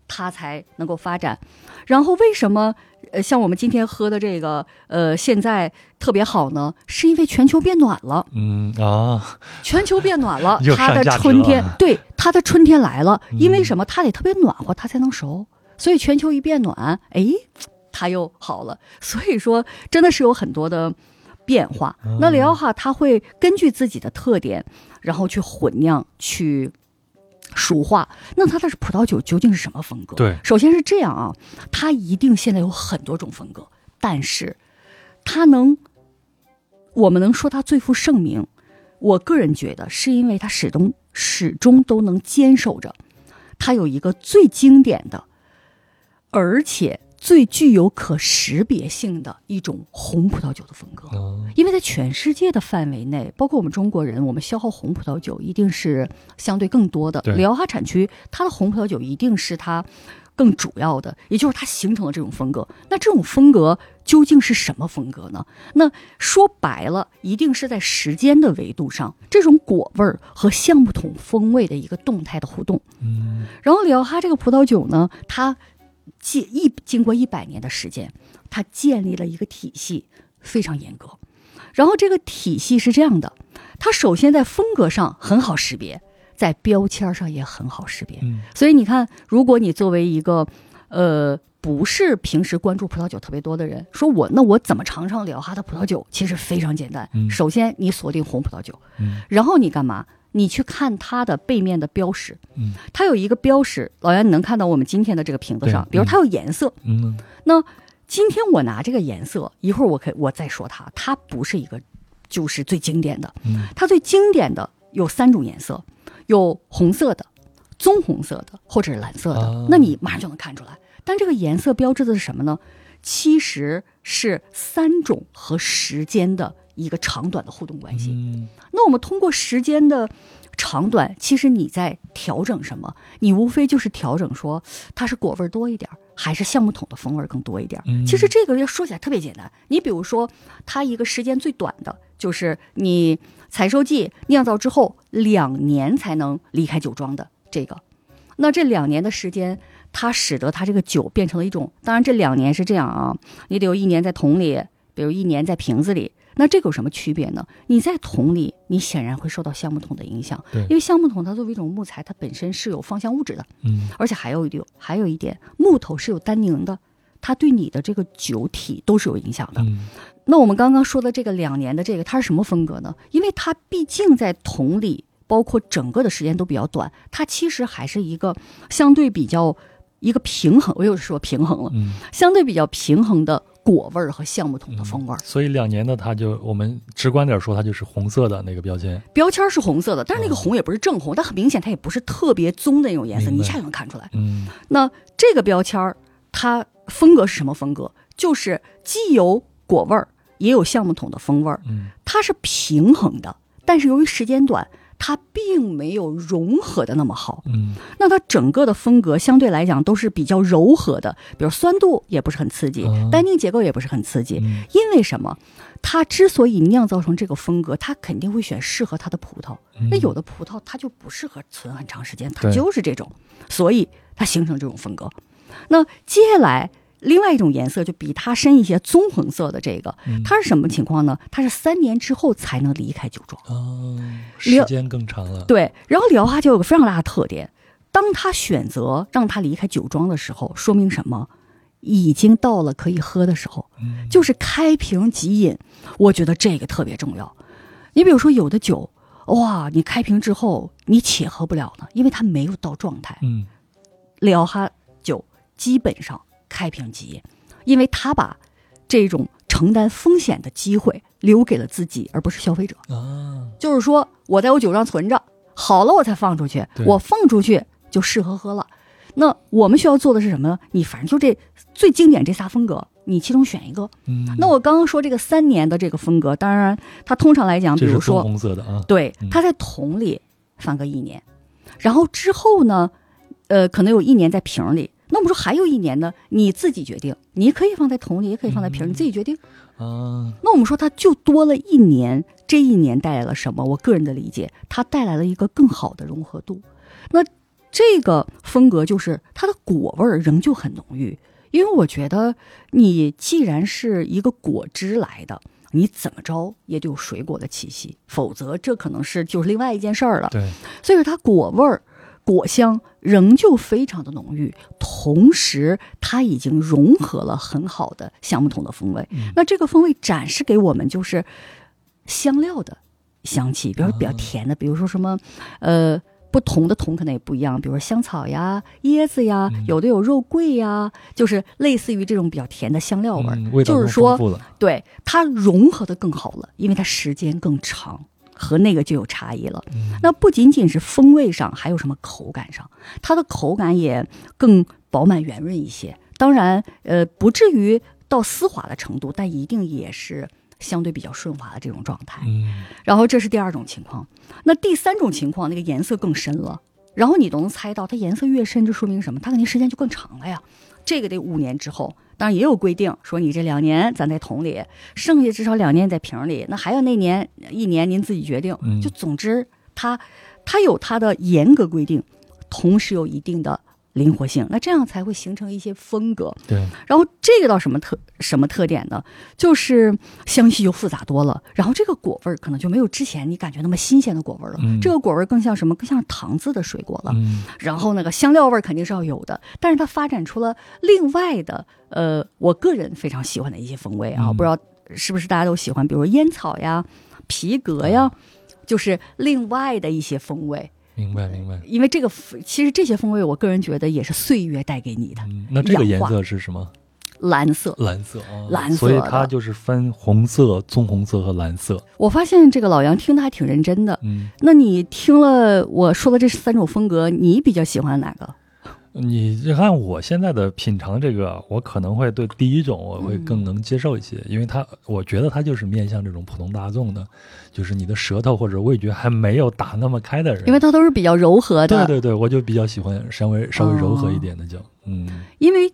它才能够发展。然后为什么呃像我们今天喝的这个呃现在特别好呢？是因为全球变暖了，嗯啊，全球变暖了，它的春天对它的春天来了，因为嗯什么？它得特别暖和，它才能熟。所以全球一变暖，哎，它又好了。所以说，真的是有很多的变化。嗯那里奥哈他会根据自己的特点，然后去混酿、去熟化。那它的葡萄酒究竟是什么风格？对首先是这样啊，它一定现在有很多种风格，但是它能，我们能说它最负盛名。我个人觉得，是因为它始终始终都能坚守着，它有一个最经典的，而且最具有可识别性的一种红葡萄酒的风格。哦因为在全世界的范围内，包括我们中国人，我们消耗红葡萄酒一定是相对更多的。对里奥哈产区，它的红葡萄酒一定是它更主要的，也就是它形成了这种风格。那这种风格究竟是什么风格呢？那说白了，一定是在时间的维度上，这种果味儿和橡木桶风味的一个动态的互动。嗯然后里奥哈这个葡萄酒呢，它经一经过一百年的时间，它建立了一个体系，非常严格。然后这个体系是这样的，它首先在风格上很好识别，在标签上也很好识别。嗯所以你看，如果你作为一个呃不是平时关注葡萄酒特别多的人，说我那我怎么尝尝里奥哈的葡萄酒？其实非常简单，嗯首先你锁定红葡萄酒，嗯然后你干嘛？你去看它的背面的标识，嗯。它有一个标识，老杨你能看到我们今天的这个瓶子上，对比如它有颜色。嗯。那今天我拿这个颜色，一会儿我可以我再说它，它不是一个就是最经典的，嗯。它最经典的有三种颜色，有红色的、棕红色的或者是蓝色的，啊。那你马上就能看出来。但这个颜色标志的是什么呢？其实是三种和时间的一个长短的互动关系。嗯那我们通过时间的长短，其实你在调整什么？你无非就是调整说它是果味儿多一点儿，还是橡木桶的风味儿更多一点其实这个要说起来特别简单。你比如说，它一个时间最短的，就是你采收季酿造之后两年才能离开酒庄的这个。那这两年的时间，它使得它这个酒变成了一种，当然这两年是这样啊，你得有一年在桶里，比如一年在瓶子里。那这个有什么区别呢？你在桶里，你显然会受到橡木桶的影响，对因为橡木桶它作为一种木材，它本身是有芳香物质的，嗯而且还有一点，还有一点，木头是有单宁的，它对你的这个酒体都是有影响的。嗯那我们刚刚说的这个两年的这个，它是什么风格呢？因为它毕竟在桶里，包括整个的时间都比较短，它其实还是一个相对比较一个平衡，我又说平衡了，嗯，相对比较平衡的果味儿和橡木桶的风味儿。所以两年的它就我们直观点说，它就是红色的那个标签。标签是红色的，但是那个红也不是正红，但很明显它也不是特别棕的那种颜色，你一下就能看出来。嗯那这个标签儿它风格是什么风格？就是既有果味儿，也有橡木桶的风味儿，嗯它是平衡的，但是由于时间短，它并没有融合的那么好。嗯那它整个的风格相对来讲都是比较柔和的，比如酸度也不是很刺激，哦单宁结构也不是很刺激。嗯因为什么？它之所以酿造成这个风格，它肯定会选适合它的葡萄。嗯那有的葡萄它就不适合存很长时间，它就是这种，所以它形成这种风格。那接下来另外一种颜色就比它深一些，棕红色的这个，嗯它是什么情况呢？它是三年之后才能离开酒庄。哦，时间更长了。对，然后里奥哈就有个非常大的特点，当他选择让他离开酒庄的时候，说明什么？已经到了可以喝的时候，嗯就是开瓶即饮。我觉得这个特别重要。你比如说，有的酒，哇，你开瓶之后你且喝不了呢，因为它没有到状态。嗯里奥哈酒基本上开瓶即饮，因为他把这种承担风险的机会留给了自己，而不是消费者。啊，就是说我在我酒庄存着，好了我才放出去，我放出去就适合喝了。那我们需要做的是什么呢？你反正就这最经典这仨风格，你其中选一个。嗯，那我刚刚说这个三年的这个风格，当然它通常来讲，比如说红色的啊。对嗯，它在桶里放个一年，然后之后呢，呃，可能有一年在瓶里。那我们说还有一年呢，你自己决定，你可以放在桶里，也可以放在瓶里，嗯你自己决定。啊，那我们说它就多了一年这一年带来了什么？我个人的理解，它带来了一个更好的融合度。那这个风格就是它的果味儿仍旧很浓郁，因为我觉得你既然是一个果汁来的，你怎么着也得有水果的气息，否则这可能是就是另外一件事儿了。对，所以说它果味儿、果香仍旧非常的浓郁，同时它已经融合了很好的橡木桶的风味。嗯那这个风味展示给我们就是香料的香气，比如说比较啊甜的，比如说什么，呃。不同的桶可能也不一样，比如说香草呀、椰子呀，嗯有的有肉桂呀，就是类似于这种比较甜的香料味儿。就是说。对它融合的更好了，因为它时间更长，和那个就有差异了。嗯那不仅仅是风味上，还有什么口感上，它的口感也更饱满圆润一些。当然，呃，不至于到丝滑的程度，但一定也是相对比较顺滑的这种状态。嗯然后这是第二种情况，那第三种情况，那个颜色更深了，然后你都能猜到，它颜色越深，就说明什么？它肯定时间就更长了呀。这个得五年之后，当然也有规定，说你这两年咱在桶里，剩下至少两年在瓶里，那还有那年一年您自己决定。嗯就总之，它它有它的严格规定，同时有一定的灵活性，那这样才会形成一些风格。对，然后这个到什么特什么特点呢？就是香气就复杂多了，然后这个果味儿可能就没有之前你感觉那么新鲜的果味儿了。嗯这个果味儿更像什么？更像糖渍的水果了。嗯然后那个香料味儿肯定是要有的，但是它发展出了另外的，呃，我个人非常喜欢的一些风味啊，嗯不知道是不是大家都喜欢，比如烟草呀、皮革呀，就是另外的一些风味。明白明白。因为这个其实这些风味，我个人觉得也是岁月带给你的。嗯，那这个颜色是什么？蓝色，蓝色啊，蓝色所以它就是分红色、棕红色和蓝色。我发现这个老杨听的还挺认真的。嗯，那你听了我说的这三种风格，你比较喜欢哪个？你就按我现在的品尝这个，我可能会对第一种我会嗯更能接受一些，因为它我觉得它就是面向这种普通大众的，就是你的舌头或者味觉还没有打那么开的人。因为它都是比较柔和的。对对对，我就比较喜欢稍微稍微柔和一点的酒。嗯因为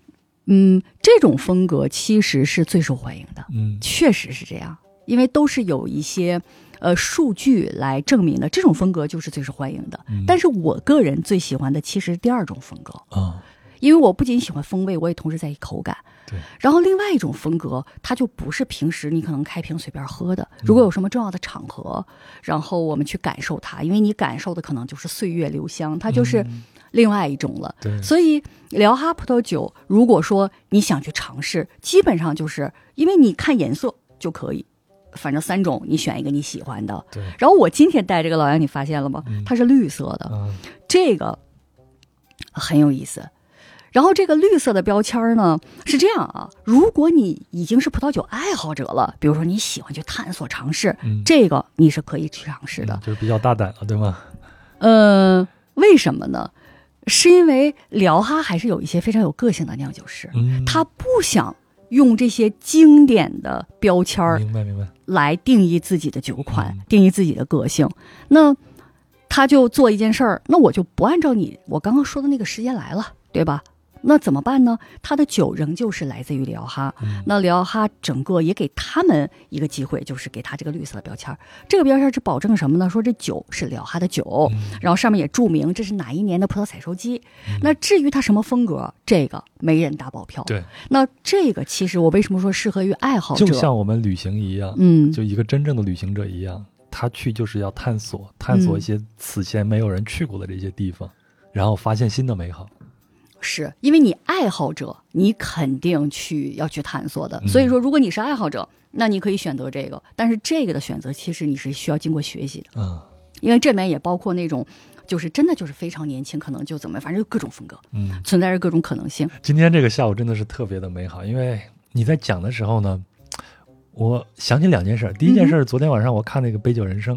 嗯，这种风格其实是最受欢迎的，嗯确实是这样，因为都是有一些呃数据来证明的，这种风格就是最受欢迎的。嗯，但是我个人最喜欢的其实是第二种风格，啊，因为我不仅喜欢风味，我也同时在意口感。对，然后另外一种风格，它就不是平时你可能开瓶随便喝的。如果有什么重要的场合，然后我们去感受它，因为你感受的可能就是岁月留香，它就是嗯另外一种了。对，所以聊哈葡萄酒，如果说你想去尝试，基本上就是因为你看颜色就可以，反正三种你选一个你喜欢的。对，然后我今天带这个老杨，你发现了吗嗯？它是绿色的，啊，这个很有意思。然后这个绿色的标签儿呢是这样啊，如果你已经是葡萄酒爱好者了，比如说你喜欢去探索尝试，嗯，这个你是可以去尝试的嗯。就是比较大胆了，对吗？呃，为什么呢？是因为辽哈还是有一些非常有个性的酿酒师，嗯，他不想用这些经典的标签儿明白明白。来定义自己的酒款，嗯定义自己的个性。那他就做一件事儿，那我就不按照你我刚刚说的那个时间来了，对吧？那怎么办呢？他的酒仍旧是来自于里奥哈，嗯那辽哈整个也给他们一个机会，就是给他这个绿色的标签。这个标签是保证什么呢？说这酒是里奥哈的酒，嗯然后上面也注明这是哪一年的葡萄采收机。那至于它什么风格，这个没人打保票。对，那这个其实我为什么说适合于爱好者？就像我们旅行一样，嗯，就一个真正的旅行者一样，他去就是要探索，探索一些此前没有人去过的这些地方，然后发现新的美好。是因为你爱好者，你肯定去要去探索的。嗯所以说，如果你是爱好者，那你可以选择这个。但是这个的选择其实你是需要经过学习的，嗯因为这里面也包括那种，就是真的就是非常年轻，可能就怎么，反正就各种风格，嗯，存在着各种可能性。今天这个下午真的是特别的美好，因为你在讲的时候呢，我想起两件事儿。第一件事儿，昨天晚上我看那个《杯酒人生》，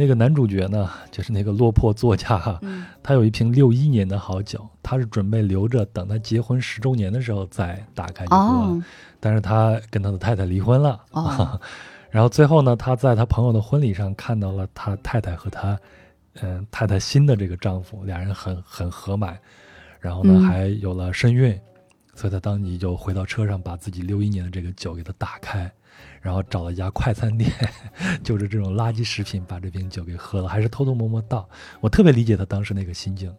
那个男主角呢，就是那个落魄作家哈，嗯。他有一瓶六一年的好酒，他是准备留着等他结婚十周年的时候再打开去喝，哦但是他跟他的太太离婚了。哦。然后最后呢，他在他朋友的婚礼上看到了他太太和他，嗯、太太新的这个丈夫，俩人很很合满，然后呢、嗯。还有了身孕，所以他当即就回到车上，把自己六一年的这个酒给他打开，然后找了一家快餐店，就是这种垃圾食品，把这瓶酒给喝了，还是偷偷摸摸倒。我特别理解他当时那个心境。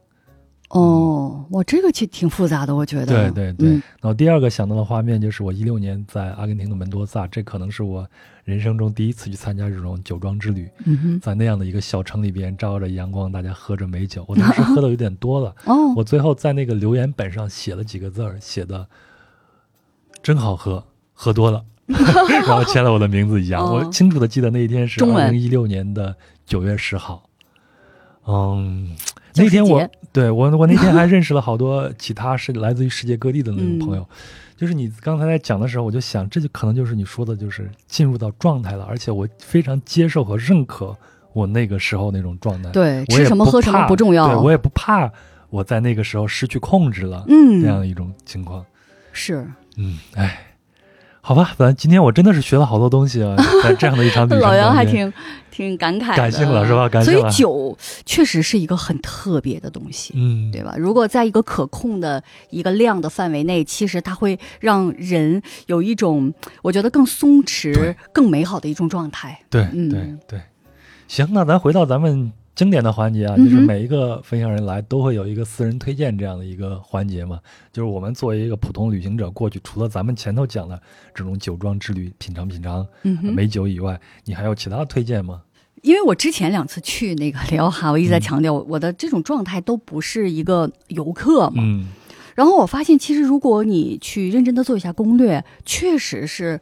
哦，哇，这个其实挺复杂的，我觉得。对对对。嗯然后第二个想到的画面就是我一六年在阿根廷的门多萨，这可能是我人生中第一次去参加这种酒庄之旅，在那样的一个小城里边，照着阳光，大家喝着美酒。我当时喝的有点多了，哦，我最后在那个留言本上写了几个字儿，写的真好喝，喝多了，然后签了我的名字一样。哦我清楚的记得那一天是二零一六年的九月十号。嗯，那天我对我我那天还认识了好多其他是来自于世界各地的那种朋嗯友。就是你刚才在讲的时候，我就想，这就可能就是你说的，就是进入到状态了，而且我非常接受和认可我那个时候那种状态。对，吃什么不喝什么怕不重要。对我也不怕我在那个时候失去控制了，嗯，这样一种情况。是。嗯，哎，好吧，反正今天我真的是学了好多东西啊，在 这样的一场旅程老杨还挺挺感慨的，感性了是吧感性所以酒确实是一个很特别的东西。嗯，对吧？如果在一个可控的一个量的范围内，其实它会让人有一种我觉得更松弛、更美好的一种状态。对嗯对对，行，那咱回到咱们经典的环节啊，就是每一个分享人来都会有一个私人推荐这样的一个环节嘛，就是我们作为一个普通旅行者过去，除了咱们前头讲的这种酒庄之旅品尝品尝嗯，美酒以外，你还有其他的推荐吗？因为我之前两次去那个里奥哈，我一直在嗯。强调我的这种状态都不是一个游客嘛。嗯然后我发现，其实如果你去认真的做一下攻略，确实是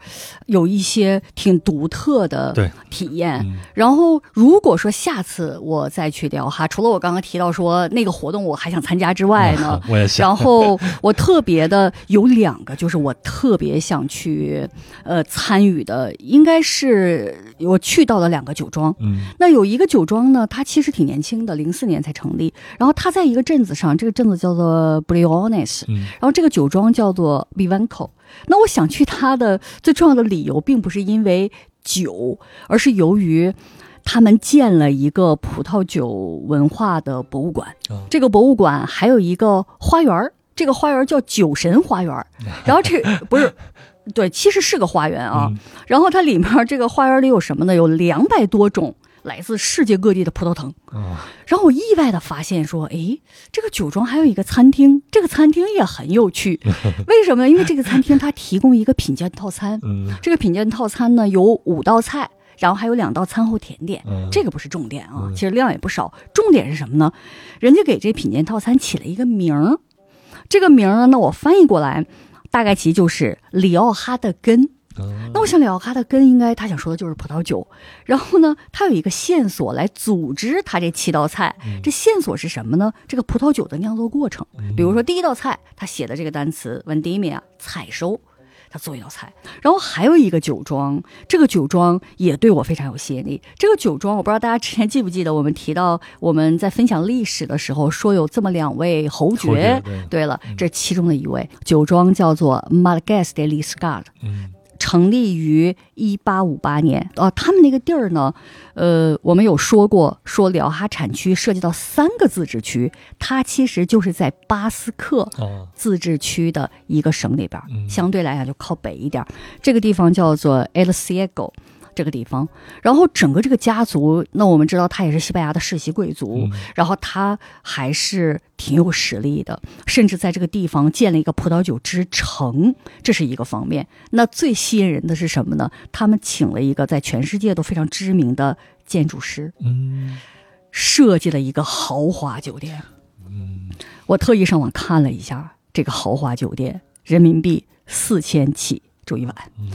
有一些挺独特的体验。嗯然后，如果说下次我再去聊哈，除了我刚刚提到说那个活动我还想参加之外呢，我也想，然后我特别的有两个，就是我特别想去呃参与的，应该是我去到了两个酒庄。嗯那有一个酒庄呢，它其实挺年轻的，零四年才成立。然后它在一个镇子上，这个镇子叫做嗯然后这个酒庄叫做 Vivanco。那我想去它的最重要的理由，并不是因为酒，而是由于他们建了一个葡萄酒文化的博物馆。啊这个博物馆还有一个花园儿，这个花园叫酒神花园。然后这不是。对，其实是个花园啊。嗯然后它里面这个花园里有什么呢？有两百多种来自世界各地的葡萄藤。啊然后我意外的发现说，诶，这个酒庄还有一个餐厅，这个餐厅也很有趣。为什么呢？因为这个餐厅它提供一个品鉴套餐，嗯这个品鉴套餐呢有五道菜，然后还有两道餐后甜点。嗯，这个不是重点啊嗯，其实量也不少。重点是什么呢？人家给这品鉴套餐起了一个名儿，这个名儿呢，那我翻译过来，大概其就是里奥哈的根。嗯那我想里奥哈的根应该他想说的就是葡萄酒，然后呢，他有一个线索来组织他这七道菜。嗯这线索是什么呢？这个葡萄酒的酿造过程。嗯比如说第一道菜，他写的这个单词 vendimia 采收，他做一道菜。然后还有一个酒庄，这个酒庄也对我非常有吸引力。这个酒庄我不知道大家之前记不记得，我们提到我们在分享历史的时候说有这么两位侯爵。对对了，这其中的一位酒庄叫做 Malgas de Liscard。嗯成立于一八五八年。哦，他们那个地儿呢，呃，我们有说过，说辽哈产区涉及到三个自治区，它其实就是在巴斯克啊自治区的一个省里边相对来讲就靠北一点儿。这个地方叫做 El Ciego。这个地方，然后整个这个家族，那我们知道他也是西班牙的世袭贵族，嗯然后他还是挺有实力的，甚至在这个地方建了一个葡萄酒之城，这是一个方面。那最吸引人的是什么呢？他们请了一个在全世界都非常知名的建筑师，嗯设计了一个豪华酒店。嗯我特意上网看了一下这个豪华酒店，人民币四千起住一晚，嗯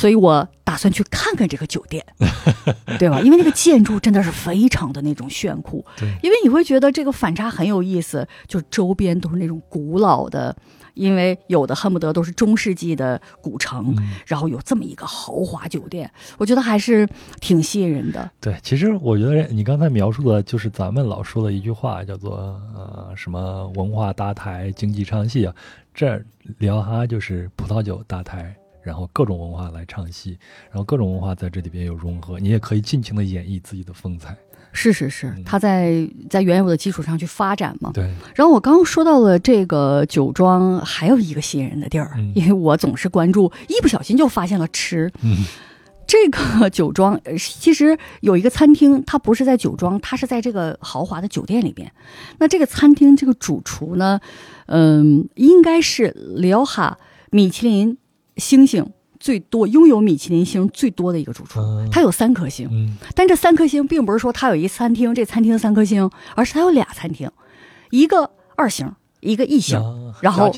所以我打算去看看这个酒店，对吧？因为那个建筑真的是非常的那种炫酷，对因为你会觉得这个反差很有意思，就周边都是那种古老的，因为有的恨不得都是中世纪的古城，嗯然后有这么一个豪华酒店，我觉得还是挺吸引人的。对，其实我觉得你刚才描述的就是咱们老说的一句话，叫做呃什么文化搭台、经济唱戏啊。这里奥哈就是葡萄酒搭台，然后各种文化来唱戏，然后各种文化在这里边有融合，你也可以尽情的演绎自己的风采。是是是嗯，它在在原有的基础上去发展嘛。对，然后我刚刚说到了这个酒庄，还有一个吸引人的地儿，嗯 因为我总是关注，一不小心就发现了吃。嗯 这个 酒庄呃其实有一个餐厅，它不是在酒庄，它是在这个豪华的酒店里边。那这个餐厅这个主厨呢，嗯，应该是辽哈米其林星星最多，拥有米其林星最多的一个主厨，嗯他有三颗星。嗯但这三颗星并不是说他有一餐厅，这餐厅三颗星，而是他有俩餐厅，一个二星，一个一星。啊然后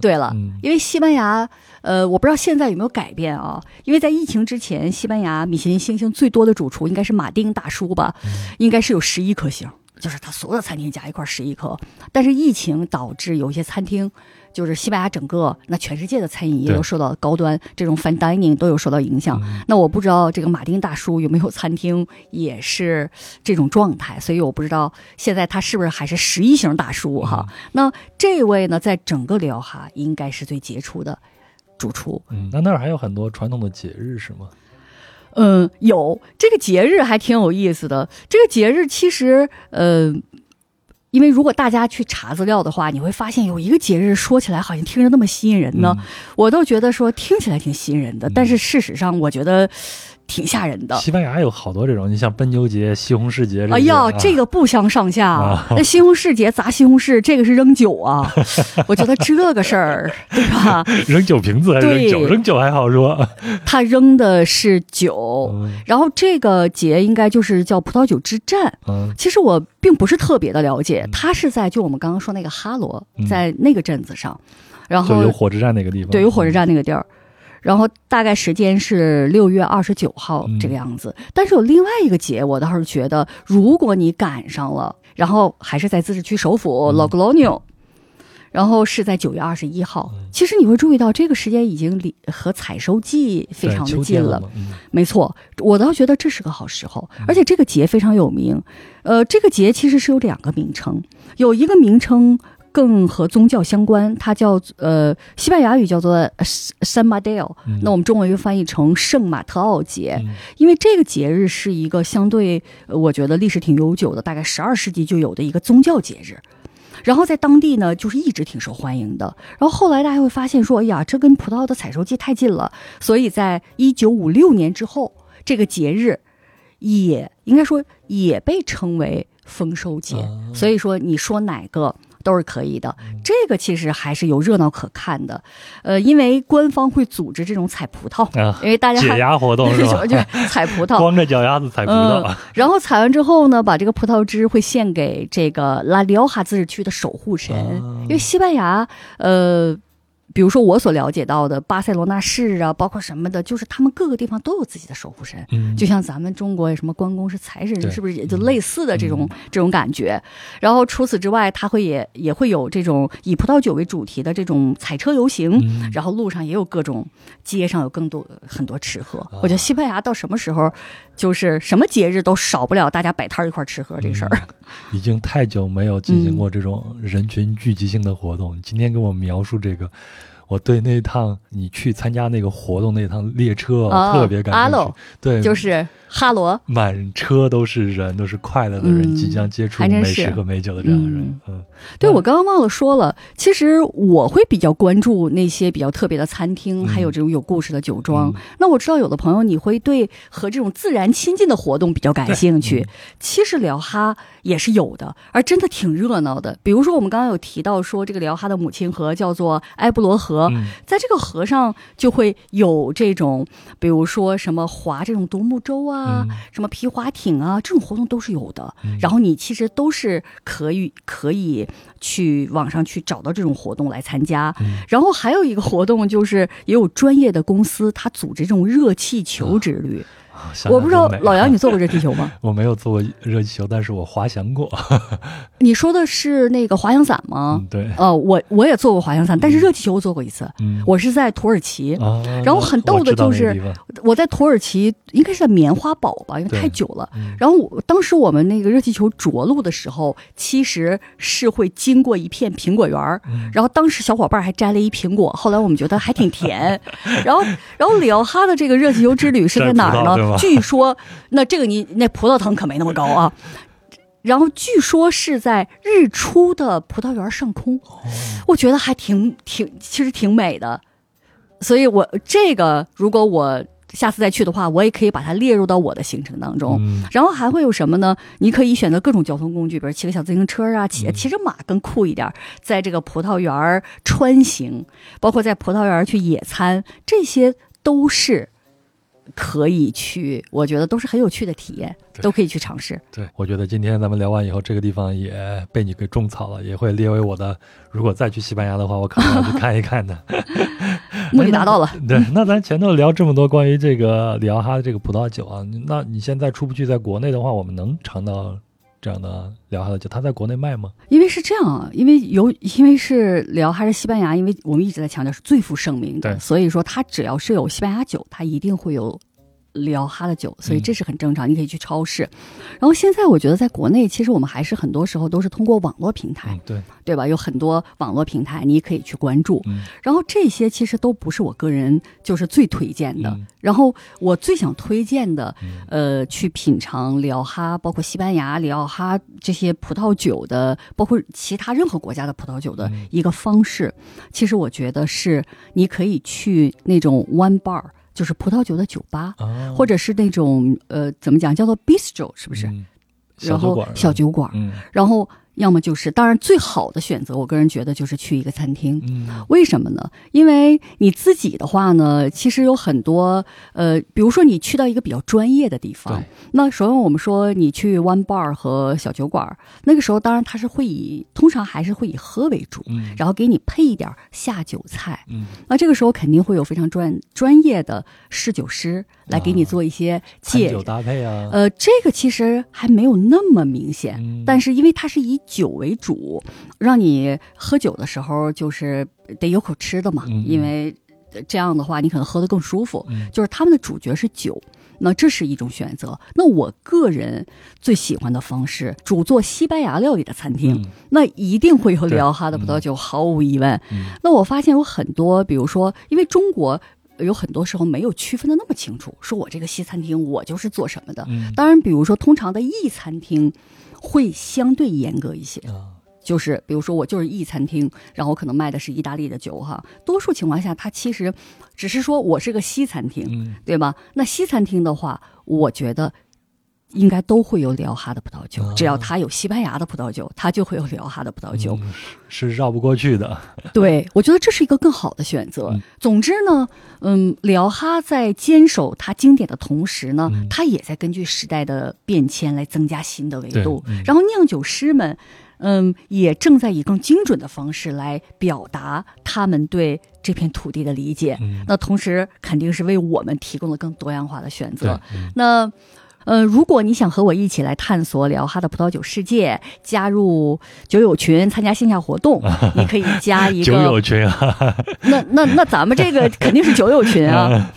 对了，嗯因为西班牙，呃，我不知道现在有没有改变啊？因为在疫情之前，西班牙米其林星星最多的主厨应该是马丁大叔吧，嗯应该是有十一颗星，就是他所有的餐厅加一块十一颗。但是疫情导致有一些餐厅，就是西班牙整个那全世界的餐饮业都受到高端这种 fine dining 都有受到影响。嗯那我不知道这个马丁大叔有没有餐厅也是这种状态，所以我不知道现在他是不是还是十一型大叔哈。那这位呢，在整个里奥哈应该是最杰出的主厨。嗯，那那儿还有很多传统的节日是吗？嗯，有这个节日还挺有意思的。这个节日其实，呃，因为如果大家去查资料的话，你会发现有一个节日说起来好像听着那么吸引人呢。嗯我都觉得说听起来挺吸引人的，但是事实上我觉得挺吓人的。西班牙有好多这种，你像奔牛节、西红柿节哎呀，啊这个不相上下啊那西红柿节砸西红柿，这个是扔酒啊！我觉得这个事儿，对吧？扔酒瓶子还是扔酒？扔酒还好说，他扔的是酒，嗯然后这个节应该就是叫葡萄酒之战。嗯其实我并不是特别的了解嗯，它是在就我们刚刚说那个哈罗嗯，在那个镇子上，然就后有火车站那个地方，对，有火车站那个地儿。然后大概时间是六月二十九号嗯这个样子，但是有另外一个节，我倒是觉得，如果你赶上了，然后还是在自治区首府嗯。Logroño，、然后是在九月二十一号，嗯。其实你会注意到这个时间已经离和采收季非常的近了，没错，我倒觉得这是个好时候，而且这个节非常有名。呃，这个节其实是有两个名称，有一个名称更和宗教相关，它叫呃西班牙语叫做 San Mateo，、嗯那我们中文又翻译成圣马特奥节。嗯因为这个节日是一个相对，呃我觉得历史挺悠久的，大概十二世纪就有的一个宗教节日。然后在当地呢，就是一直挺受欢迎的。然后后来大家会发现说，哎呀，这跟葡萄的采收季太近了，所以在一九五六年之后，这个节日也应该说也被称为丰收节。啊所以说，你说哪个都是可以的。这个其实还是有热闹可看的，呃，因为官方会组织这种采葡萄，啊，因为大家解压活动 是吧？就采葡萄，光着脚丫子采葡萄嗯，然后采完之后呢，把这个葡萄汁会献给这个拉里奥哈自治区的守护神，啊因为西班牙，呃。比如说我所了解到的巴塞罗那市啊，包括什么的，就是他们各个地方都有自己的守护神，嗯，就像咱们中国什么关公是财神，是不是也就类似的这种、嗯。这种感觉？然后除此之外，他会也也会有这种以葡萄酒为主题的这种彩车游行，嗯。然后路上也有各种，街上有更多很多吃喝。啊。我觉得西班牙到什么时候，就是什么节日都少不了大家摆摊儿一块儿吃喝这事儿。已经太久没有进行过嗯这种人群聚集性的活动。今天给我描述这个，我对那趟你去参加那个活动那趟列车、啊特别感兴趣。对，就是哈罗，满车都是人，都是快乐的人，嗯即将接触美食和美酒的这样的人。嗯，对我刚刚忘了说了，其实我会比较关注那些比较特别的餐厅，嗯还有这种有故事的酒庄。嗯那我知道有的朋友你会对和这种自然亲近的活动比较感兴趣嗯，其实辽哈也是有的，而真的挺热闹的。比如说我们刚刚有提到说，这个辽哈的母亲河叫做埃布罗河，嗯在这个河上就会有这种，比如说什么划这种独木舟啊，嗯什么皮划艇啊，这种活动都是有的。嗯然后你其实都是可以可以去网上去找到这种活动来参加。嗯然后还有一个活动就是也有专业的公司，它组织这种热气球之旅。啊想我不知道老杨你做过热气球吗？我没有坐过热气球，但是我滑翔过。你说的是那个滑翔伞吗嗯，？对，呃，我我也做过滑翔伞，但是热气球我做过一次。嗯，我是在土耳其，啊，然后很逗的就是我在土耳其应该是在棉花堡吧，因为太久了。嗯然后我当时我们那个热气球着陆的时候，其实是会经过一片苹果园然后当时小伙伴还摘了一苹果，后来我们觉得还挺甜。然后，然后里奥哈的这个热气球之旅是在哪儿呢？据说，那这个你那葡萄藤可没那么高啊。然后据说是在日出的葡萄园上空，我觉得还挺挺，其实挺美的。所以我这个如果我下次再去的话，我也可以把它列入到我的行程当中。嗯然后还会有什么呢？你可以选择各种交通工具，比如骑个小自行车啊，骑嗯骑着马更酷一点，在这个葡萄园穿行，包括在葡萄园去野餐，这些都是可以去，我觉得都是很有趣的体验，都可以去尝试。对，我觉得今天咱们聊完以后，这个地方也被你给种草了，也会列为我的。如果再去西班牙的话，我可能要去看一看的。目的达到了。对，那咱前头聊这么多关于这个里奥哈的这个葡萄酒啊，那你现在出不去，在国内的话，我们能尝到这样的里奥哈的酒？它在国内卖吗？因为是这样啊，因为有因为是聊还是西班牙，因为我们一直在强调是最负盛名的，所以说它只要是有西班牙酒，它一定会有聊哈的酒，所以这是很正常。你可以去超市，然后现在我觉得在国内，其实我们还是很多时候都是通过网络平台，嗯，对，对吧？有很多网络平台你可以去关注，嗯。然后这些其实都不是我个人就是最推荐的。嗯。然后我最想推荐的，嗯。呃，去品尝里奥哈，包括西班牙里奥哈这些葡萄酒的，包括其他任何国家的葡萄酒的嗯。一个方式，其实我觉得是你可以去那种 wine bar，就是葡萄酒的酒吧，啊，或者是那种呃怎么讲叫做 bistro，是不是？嗯。然后小酒馆儿。小酒馆，嗯。然后要么就是，当然最好的选择，我个人觉得就是去一个餐厅。嗯。为什么呢？因为你自己的话呢，其实有很多呃，比如说你去到一个比较专业的地方，那首先我们说你去 one bar 和小酒馆，那个时候当然它是会以通常还是会以喝为主，嗯。然后给你配一点下酒菜。嗯。那这个时候肯定会有非常专专业的侍酒师来给你啊。做一些介餐酒搭配啊，呃，这个其实还没有那么明显，嗯。但是因为它是以酒为主，让你喝酒的时候就是得有口吃的嘛，因为这样的话你可能喝得更舒服。嗯就是他们的主角是酒，那这是一种选择。那我个人最喜欢的方式，主做西班牙料理的餐厅，嗯那一定会有对里奥哈的葡萄酒，毫无疑问。嗯那我发现有很多，比如说，因为中国有很多时候没有区分的那么清楚，说我这个西餐厅我就是做什么的。嗯当然，比如说通常的意餐厅会相对严格一些，啊就是比如说我就是意餐厅，然后可能卖的是意大利的酒哈。多数情况下，它其实只是说我是个西餐厅，嗯对吧？那西餐厅的话，我觉得。应该都会有里奥哈的葡萄酒，啊只要他有西班牙的葡萄酒，他就会有里奥哈的葡萄酒。嗯是绕不过去的。对，我觉得这是一个更好的选择。嗯总之呢，嗯，里奥哈在坚守它经典的同时呢，嗯它也在根据时代的变迁来增加新的维度。嗯然后酿酒师们，嗯，也正在以更精准的方式来表达他们对这片土地的理解。嗯，那同时肯定是为我们提供了更多样化的选择。，嗯那。呃，如果你想和我一起来探索里奥哈的葡萄酒世界，加入酒友群，参加线下活动，你可以加一个酒友群啊，那那那咱们这个肯定是酒友群啊，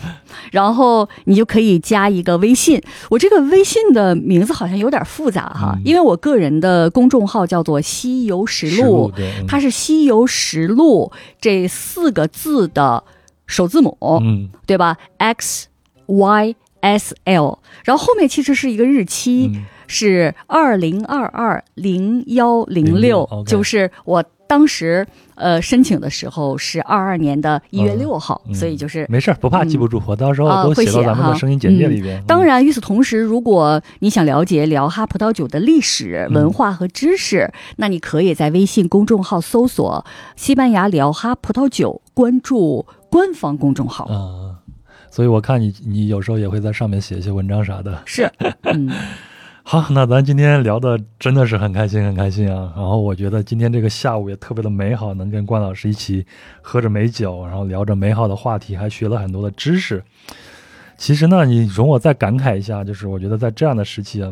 然后你就可以加一个微信。我这个微信的名字好像有点复杂哈，嗯。因为我个人的公众号叫做“西游实实录”，嗯它是“西游实录”这四个字的首字母，嗯。对吧？X Y S L，然后后面其实是一个日期，嗯是二零二二零幺零六06，就是我当时呃申请的时候是二二年的一月嗯六号，嗯所以就是。没事儿，不怕记不住，我到时候啊都写到会写哈咱们的声音简介里边。当然，与此同时，如果你想了解辽哈葡萄酒的历史、嗯文化和知识，那你可以在微信公众号搜索“西班牙辽哈葡萄酒”，关注官方公众号。啊，所以我看你你有时候也会在上面写一些文章啥的。是，嗯，好，那咱今天聊的真的是很开心，很开心啊。然后我觉得今天这个下午也特别的美好，能跟关老师一起喝着美酒，然后聊着美好的话题，还学了很多的知识。其实呢，你容我再感慨一下，就是我觉得在这样的时期啊，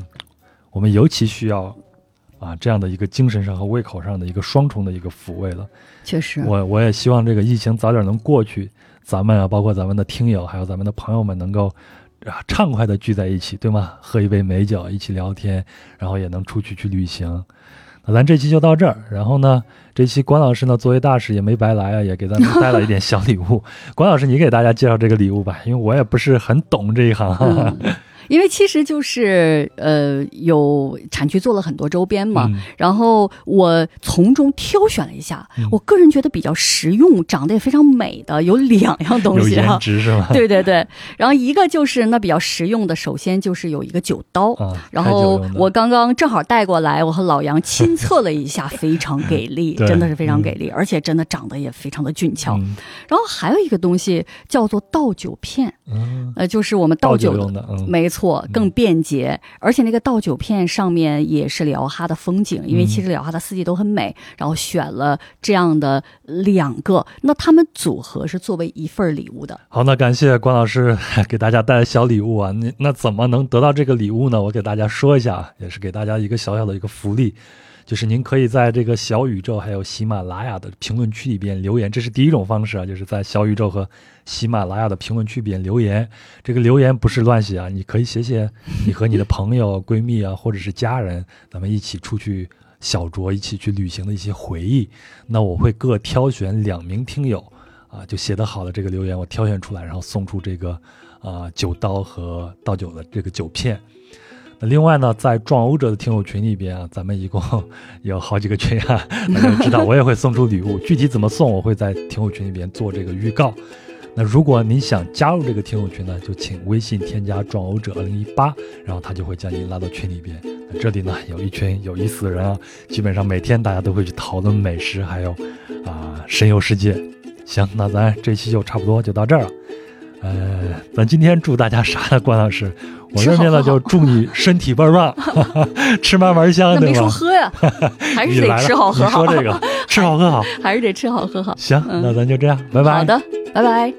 我们尤其需要啊这样的一个精神上和胃口上的一个双重的一个抚慰了。确实，我我也希望这个疫情早点能过去，咱们啊，包括咱们的听友，还有咱们的朋友们，能够啊畅快的聚在一起，对吗？喝一杯美酒，一起聊天，然后也能出去去旅行。那咱这期就到这儿，然后呢，这期关老师呢作为大使也没白来啊，也给咱们带了一点小礼物。关老师，你给大家介绍这个礼物吧，因为我也不是很懂这一行。嗯，因为其实就是呃，有产区做了很多周边嘛，嗯然后我从中挑选了一下，嗯我个人觉得比较实用、长得也非常美的有两样东西哈。值是吗？对对对，然后一个就是那比较实用的，首先就是有一个酒刀。啊，然后我刚刚正好带过来，我和老杨亲 测了一下，非常给力，真的是非常给力，而且真的长得也非常的俊俏。嗯然后还有一个东西叫做倒酒片，嗯，呃，就是我们倒倒酒用的，嗯，没错，更便捷，而且那个倒酒片上面也是辽哈的风景，因为嗯其实辽哈的四季都很美，然后选了这样的两个，那他们组合是作为一份礼物的。好，那感谢关老师给大家带来小礼物啊。那那怎么能得到这个礼物呢？我给大家说一下啊，也是给大家一个小小的一个福利，就是您可以在这个小宇宙还有喜马拉雅的评论区里边留言，这是第一种方式啊，就是在小宇宙和喜马拉雅的评论区里边留言。这个留言不是乱写啊，你可以写写你和你的朋友、闺蜜啊，或者是家人，咱们一起出去小酌、一起去旅行的一些回忆。那我会各挑选两名听友。啊，就写得好的这个留言，我挑选出来，然后送出这个啊酒刀和倒酒的这个酒片。那另外呢，在壮游者的听友群里边啊，咱们一共有好几个群啊，大家知道我也会送出礼物，具体怎么送，我会在听友群里边做这个预告。那如果您想加入这个听友群呢，就请微信添加“壮游者二零一八”，然后他就会将您拉到群里边。那这里呢，有一群有意思的人啊，基本上每天大家都会去讨论美食，还有啊神游世界。行，那咱这期就差不多就到这儿了。呃，咱今天祝大家啥呢？关老师，我这边呢就祝你身体倍儿棒，吃嘛嘛香，那没说？喝呀，还是得来 吃好喝好你，说这个吃好喝好。还是得吃好喝好。行，嗯那咱就这样，拜拜。好的，拜拜。